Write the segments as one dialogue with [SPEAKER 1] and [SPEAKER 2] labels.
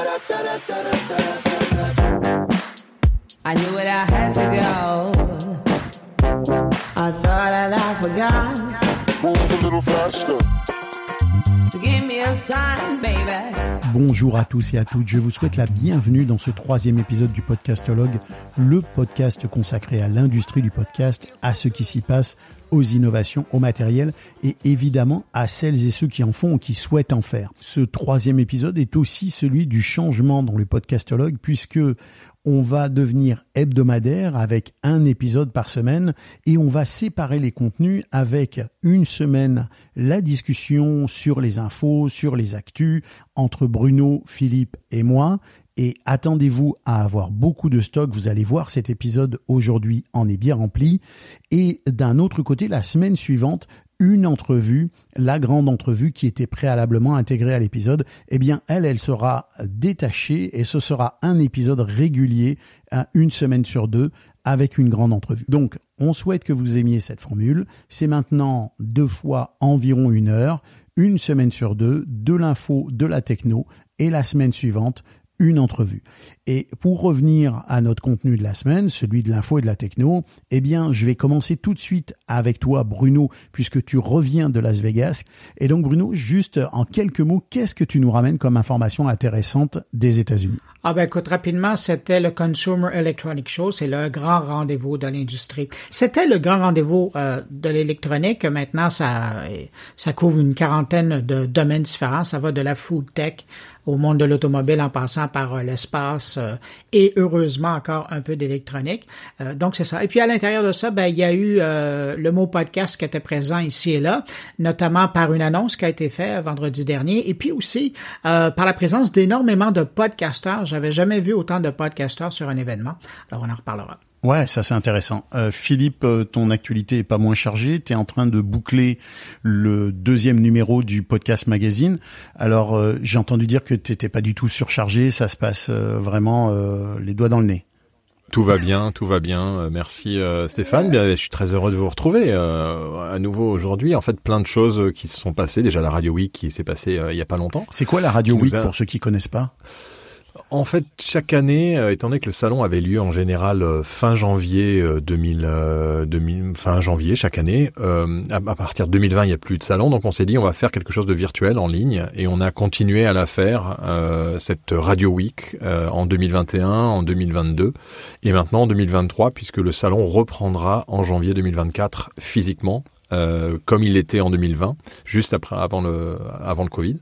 [SPEAKER 1] I knew it, I had to go. I thought that I forgot.
[SPEAKER 2] Move a little faster.
[SPEAKER 3] Bonjour à tous et à toutes, je vous souhaite la bienvenue dans ce troisième épisode du Podcastologue, le podcast consacré à l'industrie du podcast, à ce qui s'y passe, aux innovations, au matériel et évidemment à celles et ceux qui en font ou qui souhaitent en faire. Ce troisième épisode est aussi celui du changement dans le Podcastologue puisque on va devenir hebdomadaire avec un épisode par semaine et on va séparer les contenus avec une semaine la discussion sur les infos, sur les actus entre Bruno, Philippe et moi. Et attendez-vous à avoir beaucoup de stock. Vous allez voir, cet épisode aujourd'hui en est bien rempli. Et d'un autre côté, la semaine suivante, une entrevue, la grande entrevue qui était préalablement intégrée à l'épisode, eh bien, elle, elle sera détachée et ce sera un épisode régulier, une semaine sur deux, avec une grande entrevue. Donc, on souhaite que vous aimiez cette formule. C'est maintenant deux fois environ une heure, une semaine sur deux, de l'info, de la techno, et la semaine suivante, une entrevue. Et pour revenir à notre contenu de la semaine, celui de l'info et de la techno, eh bien, je vais commencer tout de suite avec toi, Bruno, puisque tu reviens de Las Vegas. Et donc, Bruno, juste en quelques mots, qu'est-ce que tu nous ramènes comme information intéressante des États-Unis?
[SPEAKER 4] Ah ben écoute, rapidement, c'était le Consumer Electronic Show, c'est le grand rendez-vous de l'industrie. C'était le grand rendez-vous euh, de l'électronique. Maintenant, ça, ça couvre une quarantaine de domaines différents. Ça va de la food tech au monde de l'automobile en passant par euh, l'espace euh, et heureusement encore un peu d'électronique. Euh, donc c'est ça. Et puis à l'intérieur de ça, ben il y a eu le mot podcast qui était présent ici et là, notamment par une annonce qui a été faite vendredi dernier, et puis aussi par la présence d'énormément de podcasteurs. J'avais jamais vu autant de podcasteurs sur un événement. Alors on en reparlera.
[SPEAKER 3] Ouais, ça c'est intéressant. Euh, Philippe, euh, ton actualité est pas moins chargée. Tu es en train de boucler le deuxième numéro du podcast magazine. Alors euh, j'ai entendu dire que tu n'étais pas du tout surchargé. Ça se passe vraiment les doigts dans le nez.
[SPEAKER 5] Tout va bien, tout va bien. Merci Stéphane. Bien, je suis très heureux de vous retrouver à nouveau aujourd'hui. En fait, plein de choses qui se sont passées. Déjà la Radio Week qui s'est passée il y a pas longtemps.
[SPEAKER 3] C'est quoi la Radio Week pour ceux qui connaissent pas?
[SPEAKER 5] En fait, chaque année, euh, étant donné que le salon avait lieu en général euh, fin janvier 2000, euh, 2000 fin janvier chaque année, à, partir de 2020, il n'y a plus de salon, donc on s'est dit on va faire quelque chose de virtuel en ligne, et on a continué à la faire cette Radio Week en 2021, en 2022, et maintenant en 2023, puisque le salon reprendra en janvier 2024 physiquement. comme il l'était en 2020, juste après, avant le, avant le Covid.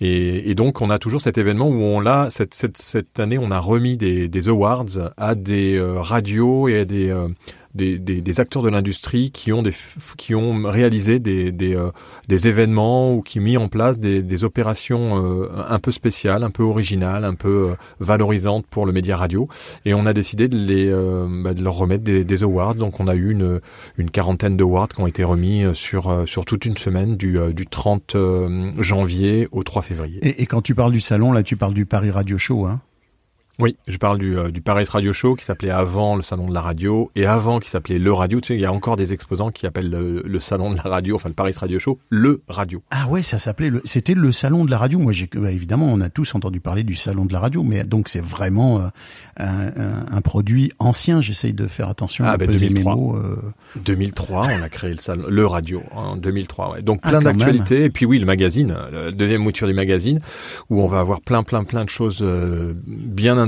[SPEAKER 5] Et, et, donc, on a toujours cet événement où on l'a, cette, cette, cette, année, on a remis des, des awards à des euh, radios et à des, euh, des, des, des, acteurs de l'industrie qui ont des qui ont réalisé des des, euh, des événements ou qui ont mis en place des, des opérations euh, un peu spéciales, un peu originales, un peu euh, valorisantes pour le média radio. Et on a décidé de les bah, de leur remettre des, des, awards. Donc on a eu une une quarantaine d'awards qui ont été remis sur sur toute une semaine du du 30 janvier au 3 février.
[SPEAKER 3] Et, et quand tu parles du salon, là, tu parles du Paris Radio Show, hein
[SPEAKER 5] oui, je parle du, euh, du Paris Radio Show qui s'appelait avant le Salon de la Radio et avant qui s'appelait le Radio. Tu sais, il y a encore des exposants qui appellent le, Salon de la Radio, enfin le Paris Radio Show, le Radio.
[SPEAKER 3] Ah ouais, ça s'appelait, le, c'était le Salon de la Radio. Moi, j'ai, bah, évidemment, on a tous entendu parler du Salon de la Radio, mais donc c'est vraiment euh, un, un, produit ancien. J'essaye de faire attention
[SPEAKER 5] ah,
[SPEAKER 3] à
[SPEAKER 5] ben,
[SPEAKER 3] peser
[SPEAKER 5] 2003.
[SPEAKER 3] mes mots. Euh...
[SPEAKER 5] 2003, on a créé le salon, le Radio en 2003. Ouais. Donc plein ah, d'actualités et puis oui, le magazine, la deuxième mouture du magazine, où on va avoir plein, plein, plein de choses euh, bien intéressantes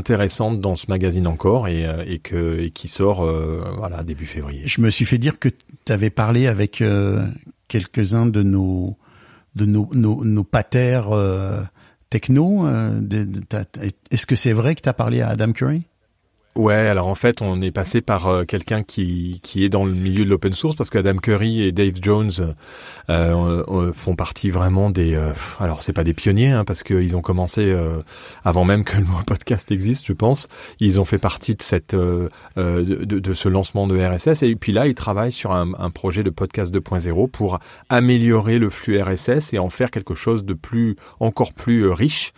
[SPEAKER 5] dans ce magazine encore et, euh, que, qui sort euh, voilà début février.
[SPEAKER 3] Je me suis fait dire que tu avais parlé avec euh, quelques-uns de nos de nos nos, nos patères techno. Est-ce que c'est vrai que tu as parlé à Adam Curry?
[SPEAKER 5] Ouais, alors en fait, on est passé par euh, quelqu'un qui, qui est dans le milieu de l'open source parce que Adam Curry et Dave Jones euh, euh font partie vraiment des. Euh, alors c'est pas des pionniers hein, parce qu'ils ont commencé euh, avant même que le podcast existe, je pense. Ils ont fait partie de cette de, de, ce lancement de RSS et puis là, ils travaillent sur un, un projet de podcast 2.0 pour améliorer le flux RSS et en faire quelque chose de plus encore plus riche.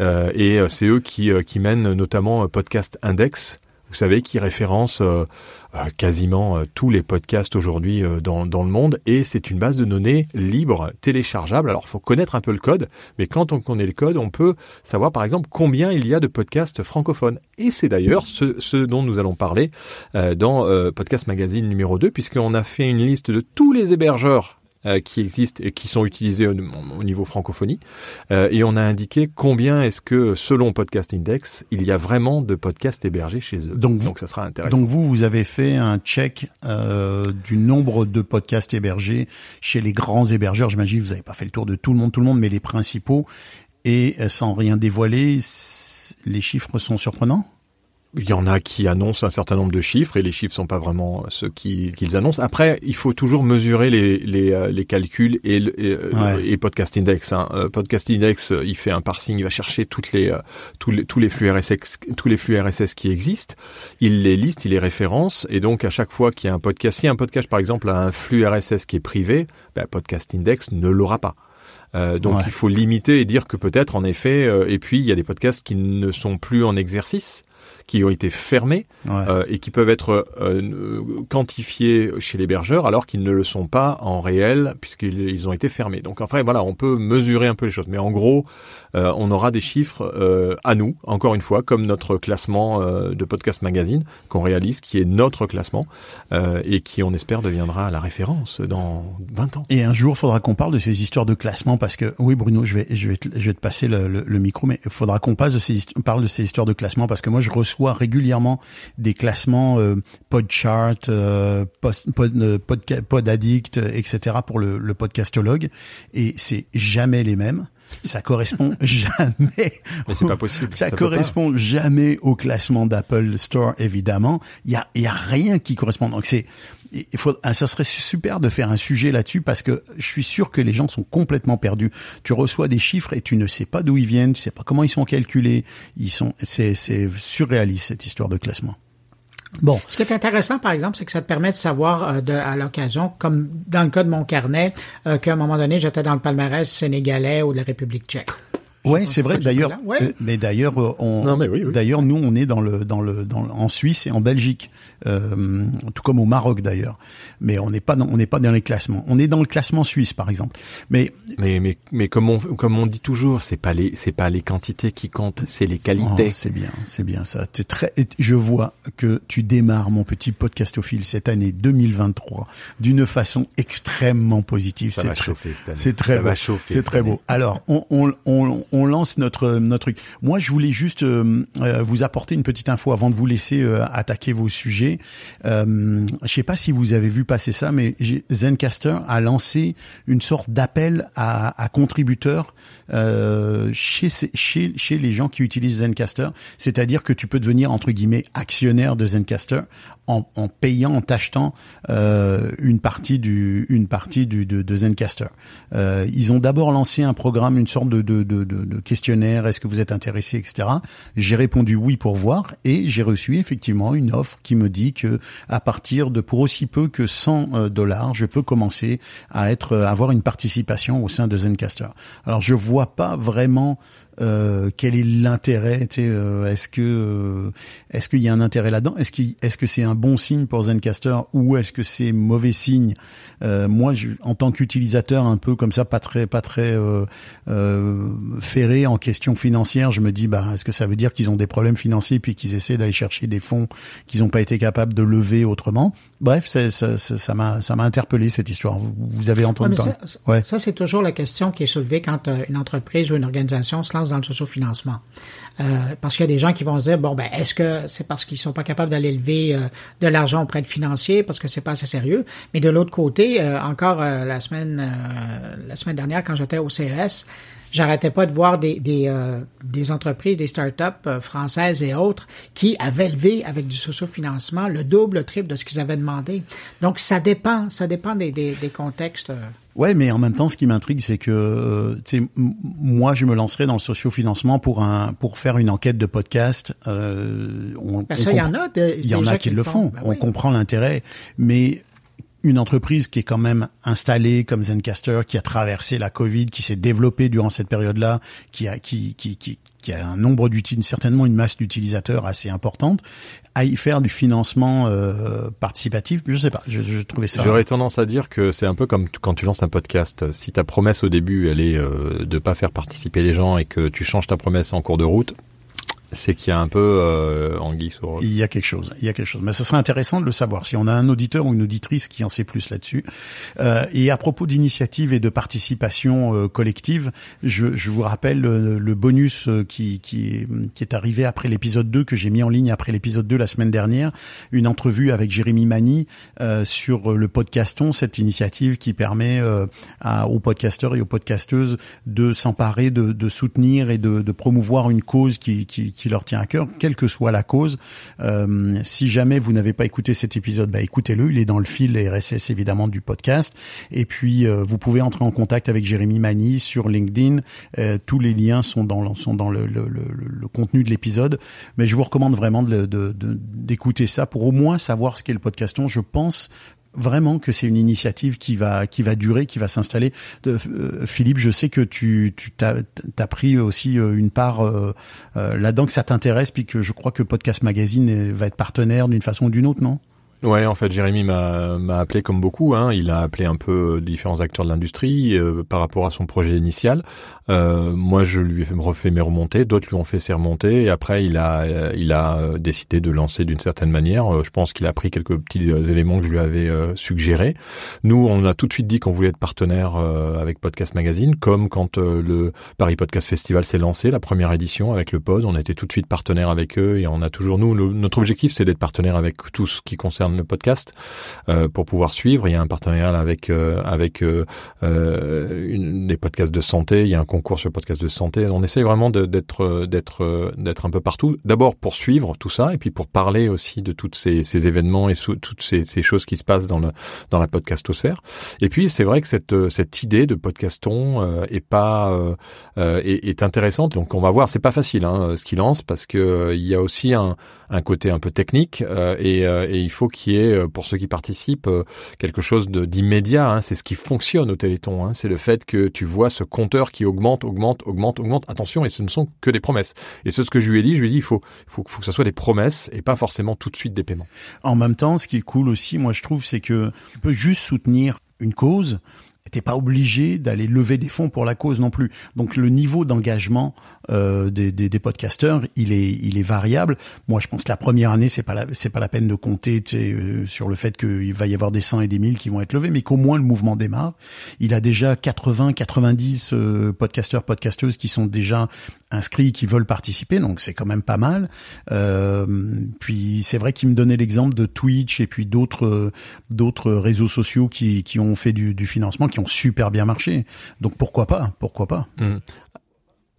[SPEAKER 5] Et c'est eux qui, qui mènent notamment Podcast Index vous savez, qui référence euh, euh, quasiment euh, tous les podcasts aujourd'hui dans, le monde. Et c'est une base de données libre, téléchargeable. Alors, faut connaître un peu le code, mais quand on connaît le code, on peut savoir, par exemple, combien il y a de podcasts francophones. Et c'est d'ailleurs ce, ce, dont nous allons parler dans Podcast Magazine numéro 2, puisqu'on a fait une liste de tous les hébergeurs euh, qui existent et qui sont utilisés au, niveau francophonie. Euh, et on a indiqué combien est-ce que, selon Podcast Index, il y a vraiment de podcasts hébergés chez eux.
[SPEAKER 3] Donc,
[SPEAKER 5] donc ça sera intéressant.
[SPEAKER 3] Donc vous, vous avez fait un check euh, du nombre de podcasts hébergés chez les grands hébergeurs. J'imagine que vous n'avez pas fait le tour de tout le monde, tout le monde, mais les principaux. Et sans rien dévoiler, les chiffres sont surprenants?
[SPEAKER 5] Il y en a qui annoncent un certain nombre de chiffres et les chiffres sont pas vraiment ceux qu'ils annoncent. Après, il faut toujours mesurer les, les, euh, les calculs et, et, euh, et, Podcast Index. Hein. Euh, Podcast Index, il fait un parsing, il va chercher toutes les, tous, les, tous les flux RSS, tous les flux RSS qui existent. Il les liste, il les référence et donc à chaque fois qu'il y a un podcast, si un podcast par exemple a un flux RSS qui est privé, ben, Podcast Index ne l'aura pas. Euh, donc il faut limiter et dire que peut-être en effet, et puis il y a des podcasts qui ne sont plus en exercice qui ont été fermés euh, et qui peuvent être euh, quantifiés chez l'hébergeur alors qu'ils ne le sont pas en réel puisqu'ils ont été fermés. Donc après voilà, on peut mesurer un peu les choses, mais en gros, euh, on aura des chiffres euh, à nous, encore une fois, comme notre classement euh, de podcast magazine qu'on réalise, qui est notre classement et qui, on espère, deviendra la référence dans 20 ans.
[SPEAKER 3] Et un jour, faudra qu'on parle de ces histoires de classement parce que oui, Bruno, je vais, je vais, te, je vais te passer le, le, micro, mais il faudra qu'on parle de ces histoires de classement parce que moi, je reçois régulièrement des classements euh, Podchart, euh, pod, pod, pod, pod, Addict, etc. pour le, le podcastologue et c'est jamais les mêmes ça correspond jamais.
[SPEAKER 5] Mais c'est pas possible.
[SPEAKER 3] Ça, correspond jamais au classement d'Apple Store, évidemment. Il y a, y a rien qui correspond. Donc c'est, il faut, ah, ça serait super de faire un sujet là-dessus parce que je suis sûr que les gens sont complètement perdus. Tu reçois des chiffres et tu ne sais pas d'où ils viennent, tu sais pas comment ils sont calculés. Ils sont, c'est, c'est surréaliste cette histoire de classement.
[SPEAKER 4] Bon. Ce qui est intéressant, par exemple, c'est que ça te permet de savoir euh, de, à l'occasion, comme dans le cas de mon carnet, euh, qu'à un moment donné, j'étais dans le palmarès sénégalais ou de la République tchèque.
[SPEAKER 3] Ouais, c'est vrai. D'ailleurs, euh, mais d'ailleurs, on, d'ailleurs, nous, on est dans le, dans le, dans, en Suisse et en Belgique, euh, tout comme au Maroc d'ailleurs. Mais on n'est pas, dans, on n'est pas dans les classements. On est dans le classement suisse, par exemple. Mais,
[SPEAKER 5] mais, mais, mais comme on, comme on dit toujours, c'est pas les, c'est pas les quantités qui comptent, c'est les qualités. Oh,
[SPEAKER 3] c'est bien, c'est bien ça. C'est très. Je vois que tu démarres mon petit podcastophile cette année 2023 d'une façon extrêmement positive.
[SPEAKER 5] Ça va chauffer cette année.
[SPEAKER 3] C'est très beau. C'est très beau. Alors, on, on, on on lance notre notre truc. Moi, je voulais juste euh, euh, vous apporter une petite info avant de vous laisser euh, attaquer vos sujets. Euh, je sais pas si vous avez vu passer ça, mais Zencaster a lancé une sorte d'appel à, contributeurs chez, chez chez les gens qui utilisent Zencaster. C'est-à-dire que tu peux devenir entre guillemets actionnaire de Zencaster en, en payant, en t'achetant une partie du une partie du de, de Zencaster. ils ont d'abord lancé un programme, une sorte de, de, de, de questionnaire, est-ce que vous êtes intéressé, etc. J'ai répondu oui pour voir et j'ai reçu effectivement une offre qui me dit que à partir de pour aussi peu que 100 euh, dollars, je peux commencer à être à avoir une participation au sein de Zencaster. Alors je vois pas vraiment euh, quel est l'intérêt euh, Est-ce que euh, est-ce qu'il y a un intérêt là-dedans? Est-ce qu'il est-ce que c'est un bon signe pour Zencaster ou est-ce que c'est mauvais signe? Moi, je, en tant qu'utilisateur, un peu comme ça, pas très pas très ferré en question financière, je me dis bah est-ce que ça veut dire qu'ils ont des problèmes financiers puis qu'ils essaient d'aller chercher des fonds qu'ils n'ont pas été capables de lever autrement? Bref, ça ça m'a ça m'a interpellé cette histoire. Vous, avez entendu
[SPEAKER 4] ça, ouais. ça c'est toujours la question qui est soulevée quand une entreprise ou une organisation se lance dans le sociofinancement. Euh, parce qu'il y a des gens qui vont se dire bon ben est-ce que c'est parce qu'ils sont pas capables d'aller lever euh, de l'argent auprès de financiers parce que c'est pas assez sérieux? Mais de l'autre côté euh, encore la semaine la semaine dernière quand j'étais au CES j'arrêtais pas de voir des des, entreprises des startups françaises et autres qui avaient levé avec du sociofinancement le double le triple de ce qu'ils avaient demandé donc ça dépend ça dépend des, des contextes
[SPEAKER 3] Ouais, mais en même temps, ce qui m'intrigue, c'est que, euh, tu sais, moi, je me lancerai dans le sociofinancement pour un pour faire une enquête de podcast.
[SPEAKER 4] Euh, on, ben ça, il y en a.
[SPEAKER 3] Il y en a qui, le font. Ben on comprend l'intérêt, mais une entreprise qui est quand même installée comme Zencaster, qui a traversé la Covid, qui s'est développée durant cette période-là, qui a qui qui qui, qui a un nombre d'utilisateurs, certainement une masse d'utilisateurs assez importante, à y faire du financement euh, participatif. Je sais pas, je, je trouvais ça.
[SPEAKER 5] J'aurais tendance à dire que c'est un peu comme quand tu lances un podcast. Si ta promesse au début, elle est euh, de pas faire participer les gens et que tu changes ta promesse en cours de route, c'est qu'il y a un peu euh, anguille sur.
[SPEAKER 3] Il y a quelque chose, il y a quelque chose. Mais ce serait intéressant de le savoir si on a un auditeur ou une auditrice qui en sait plus là-dessus. Euh, et à propos d'initiative et de participation euh, collective, je, je vous rappelle euh, le bonus euh, qui, qui, qui est arrivé après l'épisode 2 que j'ai mis en ligne après l'épisode 2 la semaine dernière, une entrevue avec Jérémy Mani euh, sur le podcaston, cette initiative qui permet à, aux podcasteurs et aux podcasteuses de s'emparer, de, de soutenir et de, de promouvoir une cause qui, qui, qui leur tient à cœur, quelle que soit la cause. Euh, si jamais vous n'avez pas écouté cet épisode, bah écoutez-le, il est dans le fil RSS évidemment du podcast. Et puis euh, vous pouvez entrer en contact avec Jérémy Mani sur LinkedIn. Euh, tous les liens sont dans sont dans le, le, le, contenu de l'épisode. Mais je vous recommande vraiment de- de- de- d'écouter ça pour au moins savoir ce qu'est le podcaston. Je pense vraiment que c'est une initiative qui va qui va durer, qui va s'installer. Euh, Philippe, je sais que tu tu t'as as pris aussi euh, une part euh, là-dedans que ça t'intéresse, puis que je crois que Podcast Magazine va être partenaire d'une façon ou d'une autre, non?
[SPEAKER 5] Ouais, en fait, Jérémy m'a appelé comme beaucoup. Hein. Il a appelé un peu différents acteurs de l'industrie euh, par rapport à son projet initial. Euh, moi, je lui ai fait, refait mes remontées. D'autres lui ont fait ses remontées. Et après, il a euh, il a euh, décidé de lancer d'une certaine manière. Euh, je pense qu'il a pris quelques petits euh, éléments que je lui avais euh, suggérés. Nous, on a tout de suite dit qu'on voulait être partenaire euh, avec Podcast Magazine, comme quand euh, le Paris Podcast Festival s'est lancé, la première édition avec le Pod. On été tout de suite partenaire avec eux et on a toujours nous notre objectif, c'est d'être partenaire avec tout ce qui concerne le podcast euh, pour pouvoir suivre. Il y a un partenariat avec euh, avec euh, une, des podcasts de santé. Il y a un concours sur le podcast de santé. On essaye vraiment d'être d'être d'être un peu partout. D'abord pour suivre tout ça et puis pour parler aussi de toutes ces, ces événements et sous- toutes ces, ces choses qui se passent dans le dans la podcastosphère. Et puis c'est vrai que cette cette idée de podcaston est pas est, est intéressante. Donc on va voir. C'est pas facile hein, ce qu'il lance parce que il y a aussi un un côté un peu technique euh, et, euh, et il faut qu'il y ait euh, pour ceux qui participent euh, quelque chose d'immédiat. Hein. C'est ce qui fonctionne au Téléthon. Hein. C'est le fait que tu vois ce compteur qui augmente, augmente, augmente, augmente. Attention, et ce ne sont que des promesses. Et c'est ce que je lui ai dit. Je lui ai dit, il faut, faut, faut que ce soit des promesses et pas forcément tout de suite des paiements.
[SPEAKER 3] En même temps, ce qui est cool aussi, moi je trouve, c'est que tu peux juste soutenir une cause. T'es pas obligé d'aller lever des fonds pour la cause non plus. Donc le niveau d'engagement euh, des, des, des podcasteurs, il est il est variable. Moi, je pense que la première année, c'est pas la c'est pas la peine de compter euh, sur le fait qu'il va y avoir des 100 et des 1000 qui vont être levés, mais qu'au moins le mouvement démarre. Il a déjà 80, 90 euh, podcasteurs, podcasteuses qui sont déjà inscrits, qui veulent participer, donc c'est quand même pas mal. Euh, puis c'est vrai qu'il me donnait l'exemple de Twitch et puis d'autres euh, d'autres réseaux sociaux qui qui ont fait du, du financement, super bien marché. Donc pourquoi pas, pourquoi pas.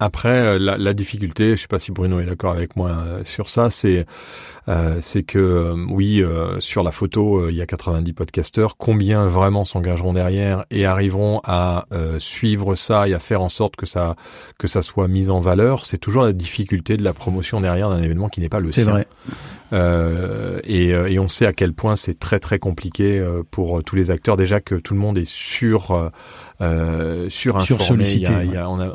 [SPEAKER 5] Après, euh, la, la difficulté, je sais pas si Bruno est d'accord avec moi euh, sur ça, c'est euh, c'est que euh, oui, euh, sur la photo, il y a 90 podcasteurs. Combien vraiment s'engageront derrière et arriveront à euh, suivre ça et à faire en sorte que ça que ça soit mis en valeur? C'est toujours la difficulté de la promotion derrière d'un événement qui n'est pas le
[SPEAKER 3] C'est
[SPEAKER 5] sien.
[SPEAKER 3] vrai.
[SPEAKER 5] Euh, et, et on sait à quel point c'est très très compliqué pour tous les acteurs. Déjà que tout le monde est sur sur
[SPEAKER 3] Sursollicité,
[SPEAKER 5] Il y a, il y a- on a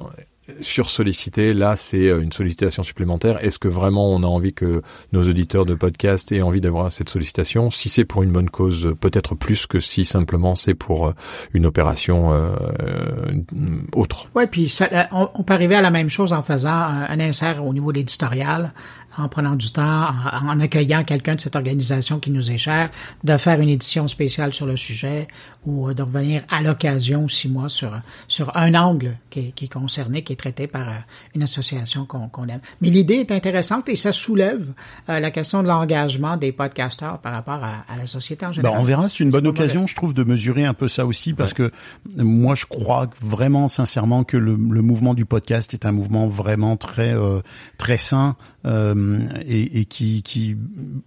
[SPEAKER 5] sur sollicité. Là, c'est euh, une sollicitation supplémentaire. Est-ce que vraiment on a envie que nos auditeurs de podcast aient envie d'avoir cette sollicitation? Si c'est pour une bonne cause, peut-être plus que si simplement c'est pour euh, une opération euh, euh, autre.
[SPEAKER 4] Oui, puis ça- on, peut arriver à la même chose en faisant un, insert au niveau de l'éditorial, en prenant du temps, en accueillant quelqu'un de cette organisation qui nous est chère, de faire une édition spéciale sur le sujet ou euh, de revenir à l'occasion six mois sur sur un angle qui est, qui est concerné, qui est traité par euh, une association qu'on aime. Mais l'idée est intéressante et ça soulève euh, la question de l'engagement des podcasteurs par rapport à, à la société en général.
[SPEAKER 3] on verra, c'est une bonne occasion, je trouve, de mesurer un peu ça aussi, parce que moi, je crois vraiment sincèrement que le, le mouvement du podcast est un mouvement vraiment très euh, très sain euh, et, et qui, qui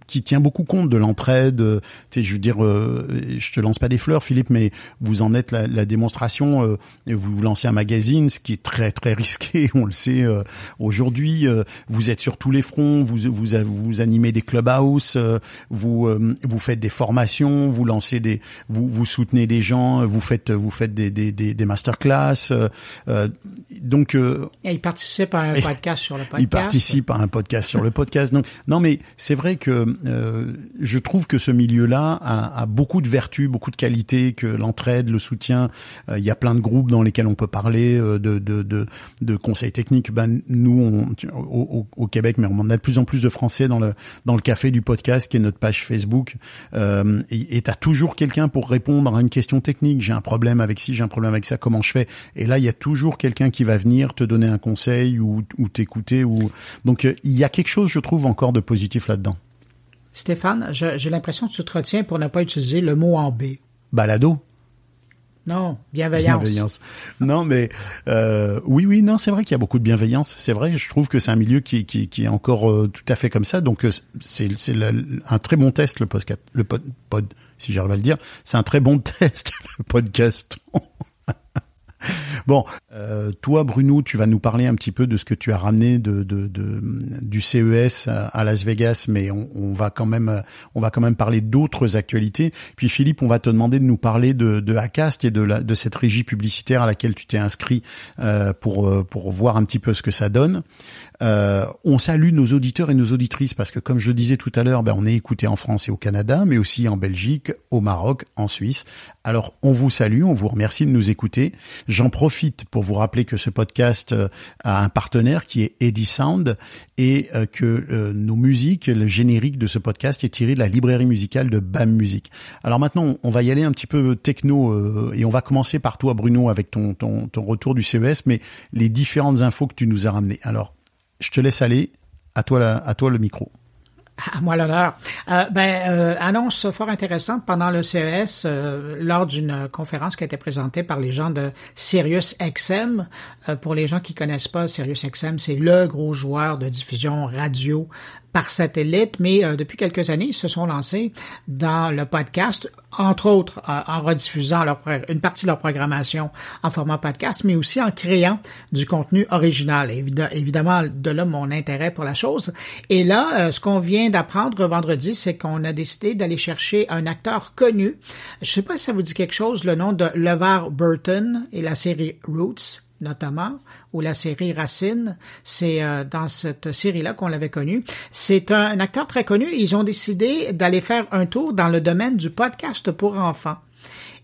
[SPEAKER 3] qui tient beaucoup compte de l'entraide. Tu sais, je veux dire, euh, je te lance pas des fleurs, Philippe, mais vous en êtes la, la démonstration. euh, vous lancez un magazine, ce qui est très très risqué, on le sait euh, aujourd'hui. Euh, vous êtes sur tous les fronts, vous vous vous animez des clubhouse, vous vous faites des formations, vous lancez des, vous vous soutenez des gens, vous faites vous faites des des des, des masterclass. donc
[SPEAKER 4] et il participe à un podcast sur le podcast.
[SPEAKER 3] Il participe à un podcast sur le podcast. Donc non, mais c'est vrai que je trouve que ce milieu-là a, a, beaucoup de vertus, beaucoup de qualités, que l'entraide, le soutien. Il y a plein de groupes dans lesquels on peut parler de, de, conseils techniques. Ben, nous, au, Québec, mais on a de plus en plus de Français dans le, dans le café du podcast, qui est notre page Facebook. Euh, et tu as toujours quelqu'un pour répondre à une question technique. J'ai un problème avec ci, j'ai un problème avec ça, comment je fais? Et là, il y a toujours quelqu'un qui va venir te donner un conseil ou, ou t'écouter. Ou... Donc, euh, il y a quelque chose, je trouve, encore de positif là-dedans.
[SPEAKER 4] Stéphane, j'ai l'impression que tu te retiens pour ne pas utiliser le mot en B.
[SPEAKER 3] Balado.
[SPEAKER 4] Non, bienveillance. bienveillance.
[SPEAKER 3] Non, mais euh, oui, oui, non, c'est vrai qu'il y a beaucoup de bienveillance. C'est vrai, je trouve que c'est un milieu qui, qui, qui est encore euh, tout à fait comme ça. Donc euh, c'est c'est un très bon test le podcast, le pod, pod si j'arrive à le dire. C'est un très bon test le podcast. Bon, euh, toi, Bruno, tu vas nous parler un petit peu de ce que tu as ramené de, de, de du CES à Las Vegas, mais on, on, va quand même, on va quand même parler d'autres actualités. Puis Philippe, on va te demander de nous parler de, de Acast et de, la, de cette régie publicitaire à laquelle tu t'es inscrit euh, pour euh, pour voir un petit peu ce que ça donne. Euh, on salue nos auditeurs et nos auditrices parce que, comme je le disais tout à l'heure, ben, on est écouté en France et au Canada, mais aussi en Belgique, au Maroc, en Suisse. Alors, on vous salue, on vous remercie de nous écouter. J'en profite pour vous rappeler que ce podcast euh, a un partenaire qui est Eddie Sound et euh, que nos musiques, le générique de ce podcast est tiré de la librairie musicale de BAM Music. Alors maintenant, on va y aller un petit peu techno et on va commencer par toi, Bruno, avec ton retour du CES, mais les différentes infos que tu nous as ramenées. Alors, je te laisse aller. À toi, à toi le micro.
[SPEAKER 4] À moi l'honneur. Euh, ben, euh, annonce fort intéressante pendant le CES euh, lors d'une conférence qui a été présentée par les gens de Sirius XM. Euh, pour les gens qui connaissent pas Sirius XM, c'est le gros joueur de diffusion radio par satellite, mais euh, depuis quelques années, ils se sont lancés dans le podcast, entre autres en rediffusant une partie de leur programmation en format podcast, mais aussi en créant du contenu original. évidemment, de là mon intérêt pour la chose. Et là, euh, ce qu'on vient d'apprendre vendredi, c'est qu'on a décidé d'aller chercher un acteur connu. Je sais pas si ça vous dit quelque chose, le nom de LeVar Burton et la série Roots notamment, ou la série Racine. C'est euh, dans cette série-là qu'on l'avait connu. C'est un, acteur très connu. Ils ont décidé d'aller faire un tour dans le domaine du podcast pour enfants.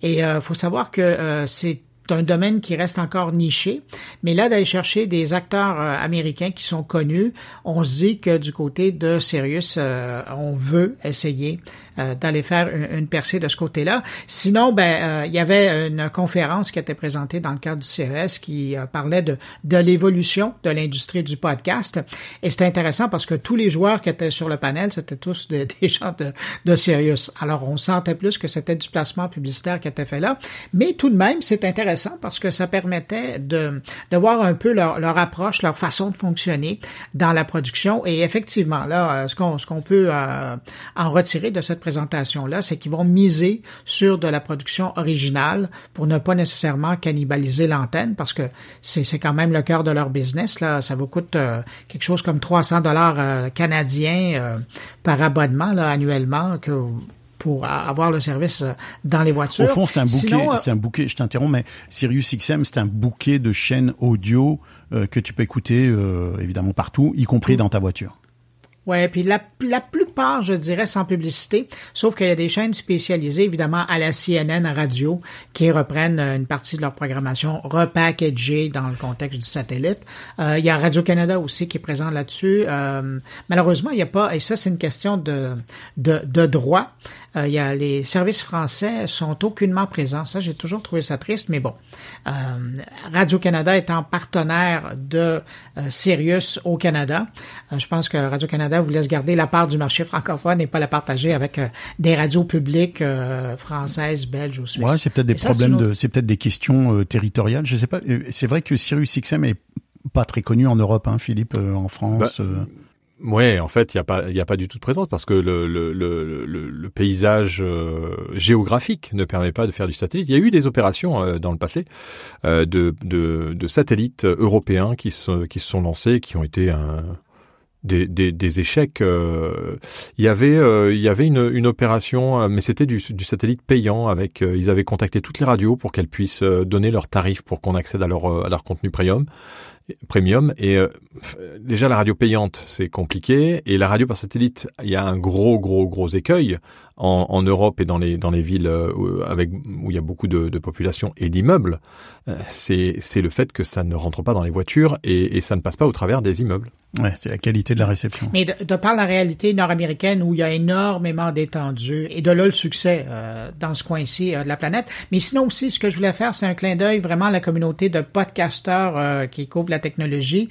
[SPEAKER 4] Et il euh, faut savoir que euh, c'est un domaine qui reste encore niché. Mais là, d'aller chercher des acteurs américains qui sont connus, on se dit que du côté de Sirius, on veut essayer euh, d'aller faire une, percée de ce côté-là. Sinon, ben euh, il y avait une conférence qui était présentée dans le cadre du CES qui euh, parlait de, de l'évolution de l'industrie du podcast. Et c'était intéressant parce que tous les joueurs qui étaient sur le panel, c'était tous des gens de, de Sirius. Alors, on sentait plus que c'était du placement publicitaire qui était fait là. Mais tout de même, c'est intéressant parce que ça permettait de, de voir un peu leur, leur approche, leur façon de fonctionner dans la production. Et effectivement, là, ce qu'on ce qu'on peut en retirer de cette présentation-là, c'est qu'ils vont miser sur de la production originale pour ne pas nécessairement cannibaliser l'antenne parce que c'est quand même le cœur de leur business. Là, ça vous coûte euh, quelque chose comme 300 dollars euh, canadiens euh, par abonnement là, annuellement que pour avoir le service dans les voitures. Au
[SPEAKER 3] fond, c'est un bouquet, c'est un bouquet, je t'interromps, mais Sirius XM, c'est un bouquet de chaînes audio que tu peux écouter évidemment partout, y compris dans ta voiture.
[SPEAKER 4] Ouais, puis la, la plupart, je dirais, sans publicité, sauf qu'il y a des chaînes spécialisées, évidemment, à la CNN radio, qui reprennent euh, une partie de leur programmation repackagée dans le contexte du satellite. Euh, il y a Radio-Canada aussi qui est présent là-dessus. Euh, malheureusement, il n'y a pas, et ça, c'est une question de, de, de droit. Euh, il y a les services français sont aucunement présents. Ça, j'ai toujours trouvé ça triste, mais bon. Euh, Radio-Canada étant partenaire de euh, Sirius au Canada, je pense que Radio-Canada vous laisse garder la part du marché francophone et pas la partager avec des radios publiques françaises, belges ou suisses.
[SPEAKER 3] Ouais, c'est peut-être des problèmes de, c'est peut-être des questions territoriales. Je sais pas. C'est vrai que Sirius XM est pas très connu en Europe, hein, Philippe, en France.
[SPEAKER 5] Bah, Ouais, en fait, il y a pas, il y a pas du tout de présence parce que le le le, paysage euh, géographique ne permet pas de faire du satellite. Il y a eu des opérations euh, dans le passé euh, de, de, de satellites européens qui se qui se sont lancés, qui ont été des, des échecs. il y avait, il y avait une, une opération, mais c'était du, du satellite payant. Avec, ils avaient contacté toutes les radios pour qu'elles puissent donner leurs tarifs pour qu'on accède à leur, à leur contenu premium premium et euh, déjà la radio payante c'est compliqué. Et la radio par satellite il y a un gros gros gros écueil en, en Europe et dans les dans les villes euh, avec où il y a beaucoup de, de population et d'immeubles euh, c'est c'est le fait que ça ne rentre pas dans les voitures et, et ça ne passe pas au travers des immeubles
[SPEAKER 3] Ouais, c'est la qualité de la réception.
[SPEAKER 4] Mais de, de par la réalité nord-américaine où il y a énormément d'étendues et de là le succès euh, dans ce coin-ci euh, de la planète. Mais sinon aussi, ce que je voulais faire, c'est un clin d'œil vraiment à la communauté de podcasteurs euh, qui couvrent la technologie.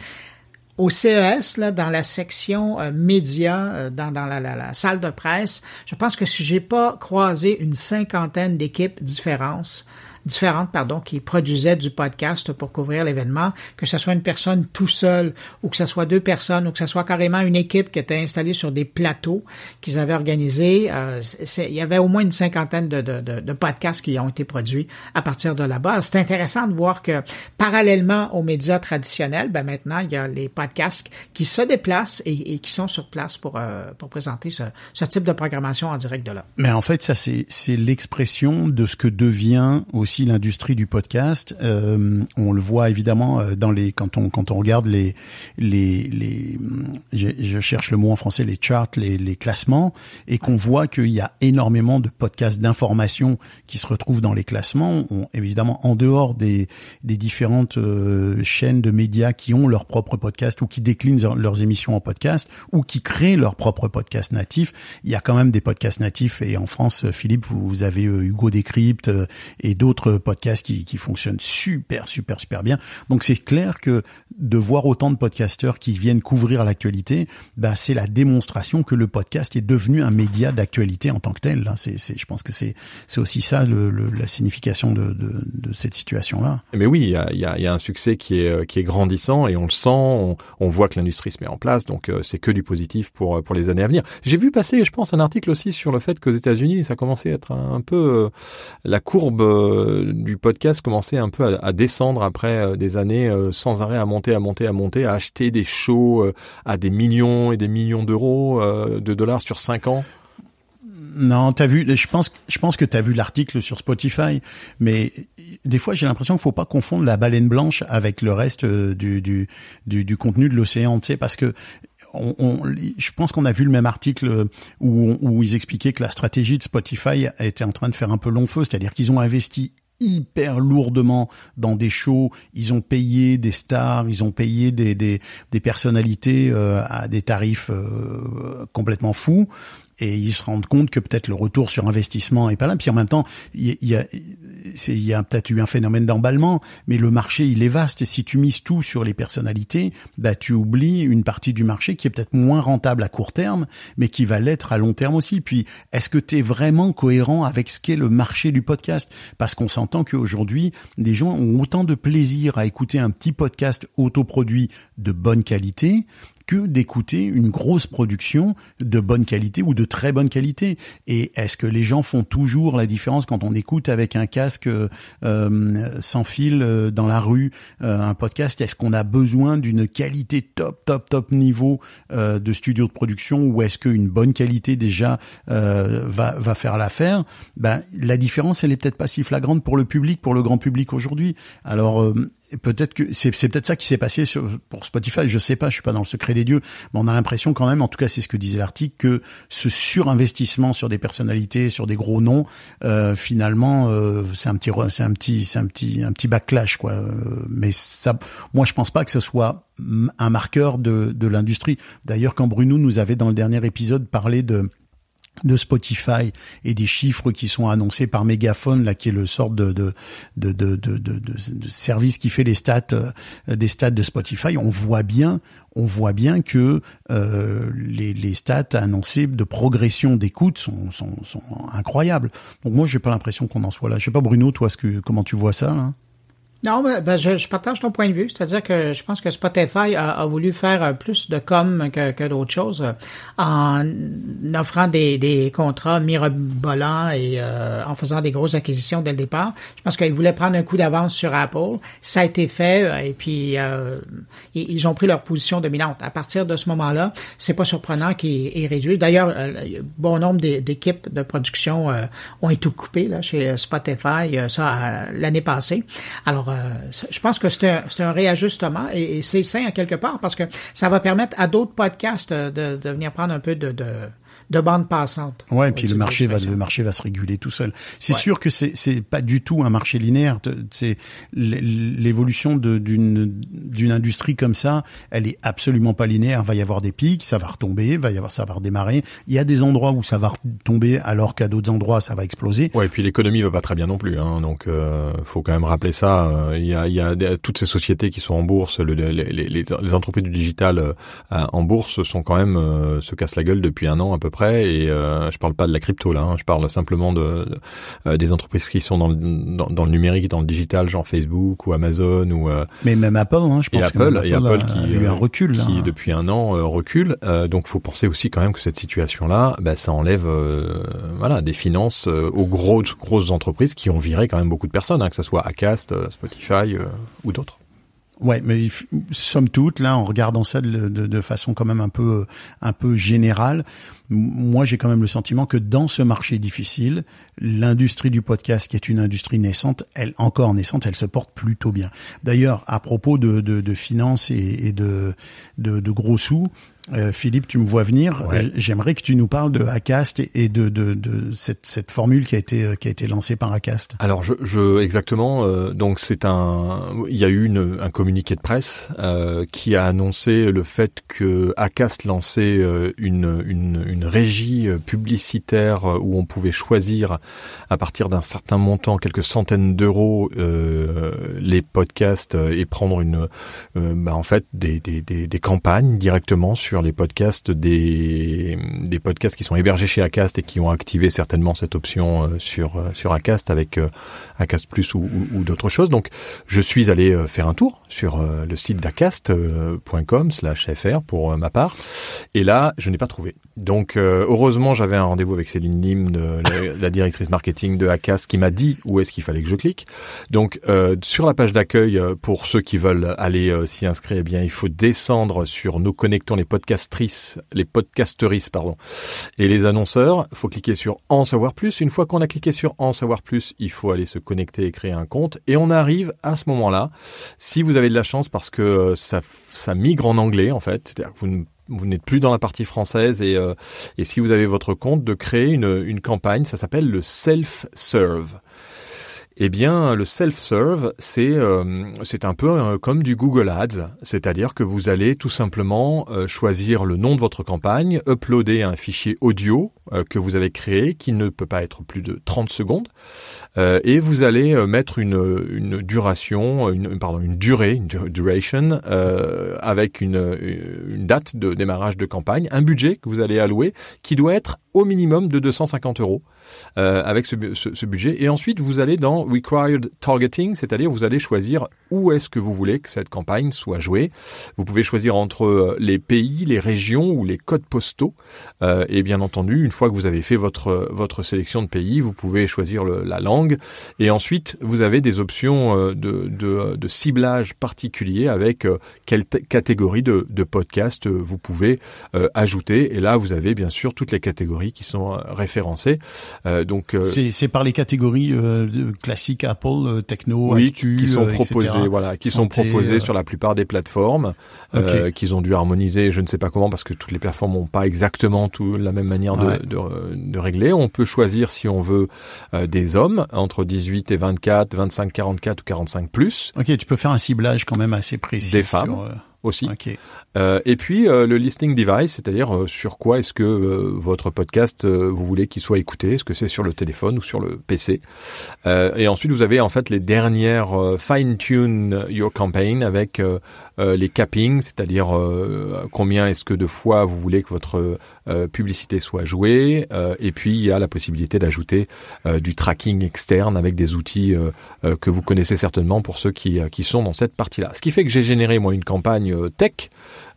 [SPEAKER 4] Au CES, là, dans la section euh, médias, dans, dans la, la, la, salle de presse, je pense que si j'ai pas croisé une cinquantaine d'équipes différentes, différentes, pardon, qui produisaient du podcast pour couvrir l'événement, que ce soit une personne tout seul ou que ce soit deux personnes ou que ce soit carrément une équipe qui était installée sur des plateaux qu'ils avaient organisés. Euh, il y avait au moins une cinquantaine de, de, podcasts qui ont été produits à partir de là-bas. C'est intéressant de voir que parallèlement aux médias traditionnels, ben maintenant, il y a les podcasts qui se déplacent et, et qui sont sur place pour, euh, pour présenter ce, ce type de programmation en direct de là.
[SPEAKER 3] Mais en fait, ça, c'est l'expression de ce que devient aussi l'industrie du podcast. Euh, on le voit évidemment euh, dans les quand on quand on regarde les les les je, cherche le mot en français les charts les les classements et qu'on voit qu'il y a énormément de podcasts d'information qui se retrouvent dans les classements. On, évidemment en dehors des des différentes euh, chaînes de médias qui ont leur propre podcast ou qui déclinent leurs, émissions en podcast ou qui créent leur propre podcast natif, il y a quand même des podcasts natifs et en France Philippe vous, vous avez Hugo Décrypte et d'autres podcasts qui, qui fonctionnent super, super, super bien. Donc c'est clair que de voir autant de podcasteurs qui viennent couvrir l'actualité, bah, c'est la démonstration que le podcast est devenu un média d'actualité en tant que tel. C'est, c'est, je pense que c'est, c'est aussi ça le, le, la signification de, de, de cette situation-là.
[SPEAKER 5] Mais oui, il y a, y, a, y a, un succès qui est, qui est grandissant et on le sent, on, on voit que l'industrie se met en place, donc euh, c'est que du positif pour, pour les années à venir. J'ai vu passer, je pense, un article aussi sur le fait qu'aux États-Unis, ça commençait à être un, peu euh, la courbe euh, du podcast commençait un peu à, descendre après euh, des années euh, sans arrêt à monter, à monter, à monter, à acheter des shows à des millions et des millions d'euros, de dollars sur cinq ans.
[SPEAKER 3] Non, t'as vu. Je pense, je pense que t'as vu l'article sur Spotify, mais des fois j'ai l'impression qu'il faut pas confondre la baleine blanche avec le reste du du du, du contenu de l'océan, tu sais, parce que je pense qu'on a vu le même article où, ils expliquaient que la stratégie de Spotify était en train de faire un peu long feu, c'est-à-dire qu'ils ont investi hyper lourdement dans des shows. Ils ont payé des stars, ils ont payé des, des, des personnalités euh, à des tarifs euh, complètement fous et ils se rendent compte que peut-être le retour sur investissement est pas là. Puis en même temps, il y a, a peut-être eu un phénomène d'emballement, mais le marché il est vaste. Et si tu mises tout sur les personnalités, bah tu oublies une partie du marché qui est peut-être moins rentable à court terme, mais qui va l'être à long terme aussi. Puis est-ce que tu es vraiment cohérent avec ce qu'est le marché du podcast? Parce qu'on s'entend qu'aujourd'hui, des gens ont autant de plaisir à écouter un petit podcast autoproduit de bonne qualité que d'écouter une grosse production de bonne qualité ou de très bonne qualité. Et est-ce que les gens font toujours la différence quand on écoute avec un casque euh, sans fil euh, dans la rue euh, un podcast? Est-ce qu'on a besoin d'une qualité top, top, top niveau euh, de studio de production ou est-ce qu'une bonne qualité déjà euh, va, va faire l'affaire? Ben la différence, elle est peut-être pas si flagrante pour le public, pour le grand public aujourd'hui. Alors euh, peut-être que c'est, c'est peut-être ça qui s'est passé sur, pour Spotify. Je sais pas, je suis pas dans le secret des dieux, mais on a l'impression quand même, en tout cas c'est ce que disait l'article, que ce surinvestissement sur des personnalités, sur des gros noms, euh, finalement, euh, c'est un petit, c'est un petit, c'est un petit, un petit backlash quoi. Euh, mais ça, moi je pense pas que ce soit un marqueur de, de l'industrie. D'ailleurs, quand Bruno nous avait dans le dernier épisode parlé de de Spotify et des chiffres qui sont annoncés par Megaphone là qui est le sort de de de de de, service qui fait les stats euh, des stats de Spotify. On voit bien on voit bien que euh, les, les stats annoncées de progression d'écoute sont, sont, sont incroyables. Donc moi j'ai pas l'impression qu'on en soit là. Je sais pas Bruno toi ce que comment tu vois ça là?
[SPEAKER 4] Non, ben, ben, je, je, partage ton point de vue. C'est-à-dire que je pense que Spotify a, a voulu faire euh, plus de com que, que d'autres choses euh, en offrant des, des contrats mirobolants et euh, en faisant des grosses acquisitions dès le départ. Je pense qu'ils voulaient prendre un coup d'avance sur Apple. Ça a été fait et puis euh, ils ont pris leur position dominante. À partir de ce moment-là, c'est pas surprenant qu'ils réduit. D'ailleurs, bon nombre d'équipes de production ont été coupées là, chez Spotify, ça l'année passée. Alors euh, je pense que c'est un, réajustement et, c'est sain à quelque part parce que ça va permettre à d'autres podcasts de, de venir prendre un peu de de bande passante.
[SPEAKER 3] Ouais, et puis le marché va le marché va se réguler tout seul. C'est ouais. sûr que c'est c'est pas du tout un marché linéaire. C'est l'évolution d'une d'une industrie comme ça, elle est absolument pas linéaire. Il va y avoir des pics, ça va retomber, va y avoir ça va redémarrer. Il y a des endroits où ça va retomber alors qu'à d'autres endroits ça va exploser.
[SPEAKER 5] Ouais, et puis l'économie va pas très bien non plus. Hein, donc euh, faut quand même rappeler ça. Il y a il y a toutes ces sociétés qui sont en bourse, le, les, les, les, entreprises du digital euh, en bourse sont quand même euh, se cassent la gueule depuis un an à peu près et euh, je parle pas de la crypto là, hein, je parle simplement de, de euh, des entreprises qui sont dans le, dans, dans, le numérique, dans le digital, genre Facebook ou Amazon ou. Euh,
[SPEAKER 3] Mais même Apple, hein, je pense.
[SPEAKER 5] Et Apple, et Apple, qui
[SPEAKER 3] a eu un recul, là.
[SPEAKER 5] qui depuis un an recule. donc, faut penser aussi quand même que cette situation-là, bah, ça enlève, voilà, des finances aux grosses grosses entreprises qui ont viré quand même beaucoup de personnes, hein, que ce soit Acast, Spotify ou d'autres.
[SPEAKER 3] Ouais, mais somme toute, là, en regardant ça de, façon quand même un peu, un peu générale, moi, j'ai quand même le sentiment que dans ce marché difficile, l'industrie du podcast, qui est une industrie naissante, elle encore naissante, elle se porte plutôt bien. D'ailleurs, à propos de, de, de finances et, de, de gros sous, euh, Philippe, tu me vois venir.
[SPEAKER 5] Ouais.
[SPEAKER 3] J'aimerais que tu nous parles de Acast et de, de, de cette, cette, formule qui a été qui a été lancée par Acast.
[SPEAKER 5] Alors, je, je exactement. Euh, donc, c'est un. Il y a eu une, un communiqué de presse euh, qui a annoncé le fait que Acast lançait euh, une, une, une régie publicitaire où on pouvait choisir à partir d'un certain montant, quelques centaines d'euros, les podcasts et prendre une, bah, en fait, des, des, des, des campagnes directement sur les podcasts des, podcasts qui sont hébergés chez Acast et qui ont activé certainement cette option euh, sur, euh, sur Acast avec euh, Acast Plus ou, d'autres choses. Donc, je suis allé faire un tour sur le site d'acast.com slash fr pour ma part. Et là, je n'ai pas trouvé. Donc, heureusement, j'avais un rendez-vous avec Céline Lim, la, directrice marketing de Acast, qui m'a dit où est-ce qu'il fallait que je clique. Donc, sur la page d'accueil, pour ceux qui veulent aller s'y inscrire, eh bien, il faut descendre sur Nous connectons les podcasts les podcasteristes, pardon, et les annonceurs. Il faut cliquer sur En savoir plus. Une fois qu'on a cliqué sur En savoir plus, il faut aller se connecter et créer un compte. Et on arrive à ce moment-là, si vous avez de la chance, parce que euh, ça, migre en anglais, en fait. Vous n'êtes plus dans la partie française et, euh, et si vous avez votre compte, de créer une, une campagne, ça s'appelle le self-serve. Eh bien, le self-serve, c'est euh, un peu euh, comme du Google Ads, c'est-à-dire que vous allez tout simplement euh, choisir le nom de votre campagne, uploader un fichier audio euh, que vous avez créé qui ne peut pas être plus de 30 secondes, euh, et vous allez mettre une, duration, une, pardon, une durée, une duration, avec une, date de démarrage de campagne, un budget que vous allez allouer qui doit être au minimum de 250 euros euh, avec ce, budget. Et ensuite, vous allez dans Required Targeting, c'est-à-dire vous allez choisir où est-ce que vous voulez que cette campagne soit jouée. Vous pouvez choisir entre euh, les pays, les régions ou les codes postaux. Euh, et bien entendu, une fois que vous avez fait votre, sélection de pays, vous pouvez choisir la langue. Et ensuite, vous avez des options euh, de, de, de ciblage particulier avec euh, quelle catégorie de, de podcast vous pouvez ajouter. Et là, vous avez bien sûr toutes les catégories qui sont référencées. donc
[SPEAKER 3] c'est par les catégories classiques Apple, techno,
[SPEAKER 5] oui,
[SPEAKER 3] actu,
[SPEAKER 5] qui sont proposées voilà, qui Santé, sont proposés euh... sur la plupart des plateformes, okay. euh, qu'ils ont dû harmoniser, je ne sais pas comment, parce que toutes les plateformes n'ont pas exactement tout la même manière de,
[SPEAKER 3] ouais.
[SPEAKER 5] de, de, régler. On peut choisir si on veut euh, des hommes entre 18 et 24, 25, 44 ou 45 plus.
[SPEAKER 3] Ok, tu peux faire un ciblage quand même assez précis.
[SPEAKER 5] Des femmes.
[SPEAKER 3] Sur, euh,
[SPEAKER 5] aussi. Euh, et puis euh, le listening device, c'est-à-dire euh, sur quoi est-ce que votre podcast vous voulez qu'il soit écouté? Est-ce que c'est sur le téléphone ou sur le PC Et ensuite vous avez en fait les dernières fine tune your campaign avec euh, les cappings, c'est-à-dire euh, combien est-ce que de fois vous voulez que votre euh, publicité soit jouée. Et puis il y a la possibilité d'ajouter du tracking externe avec des outils que vous connaissez certainement pour ceux qui, qui sont dans cette partie-là. Ce qui fait que j'ai généré moi une campagne tech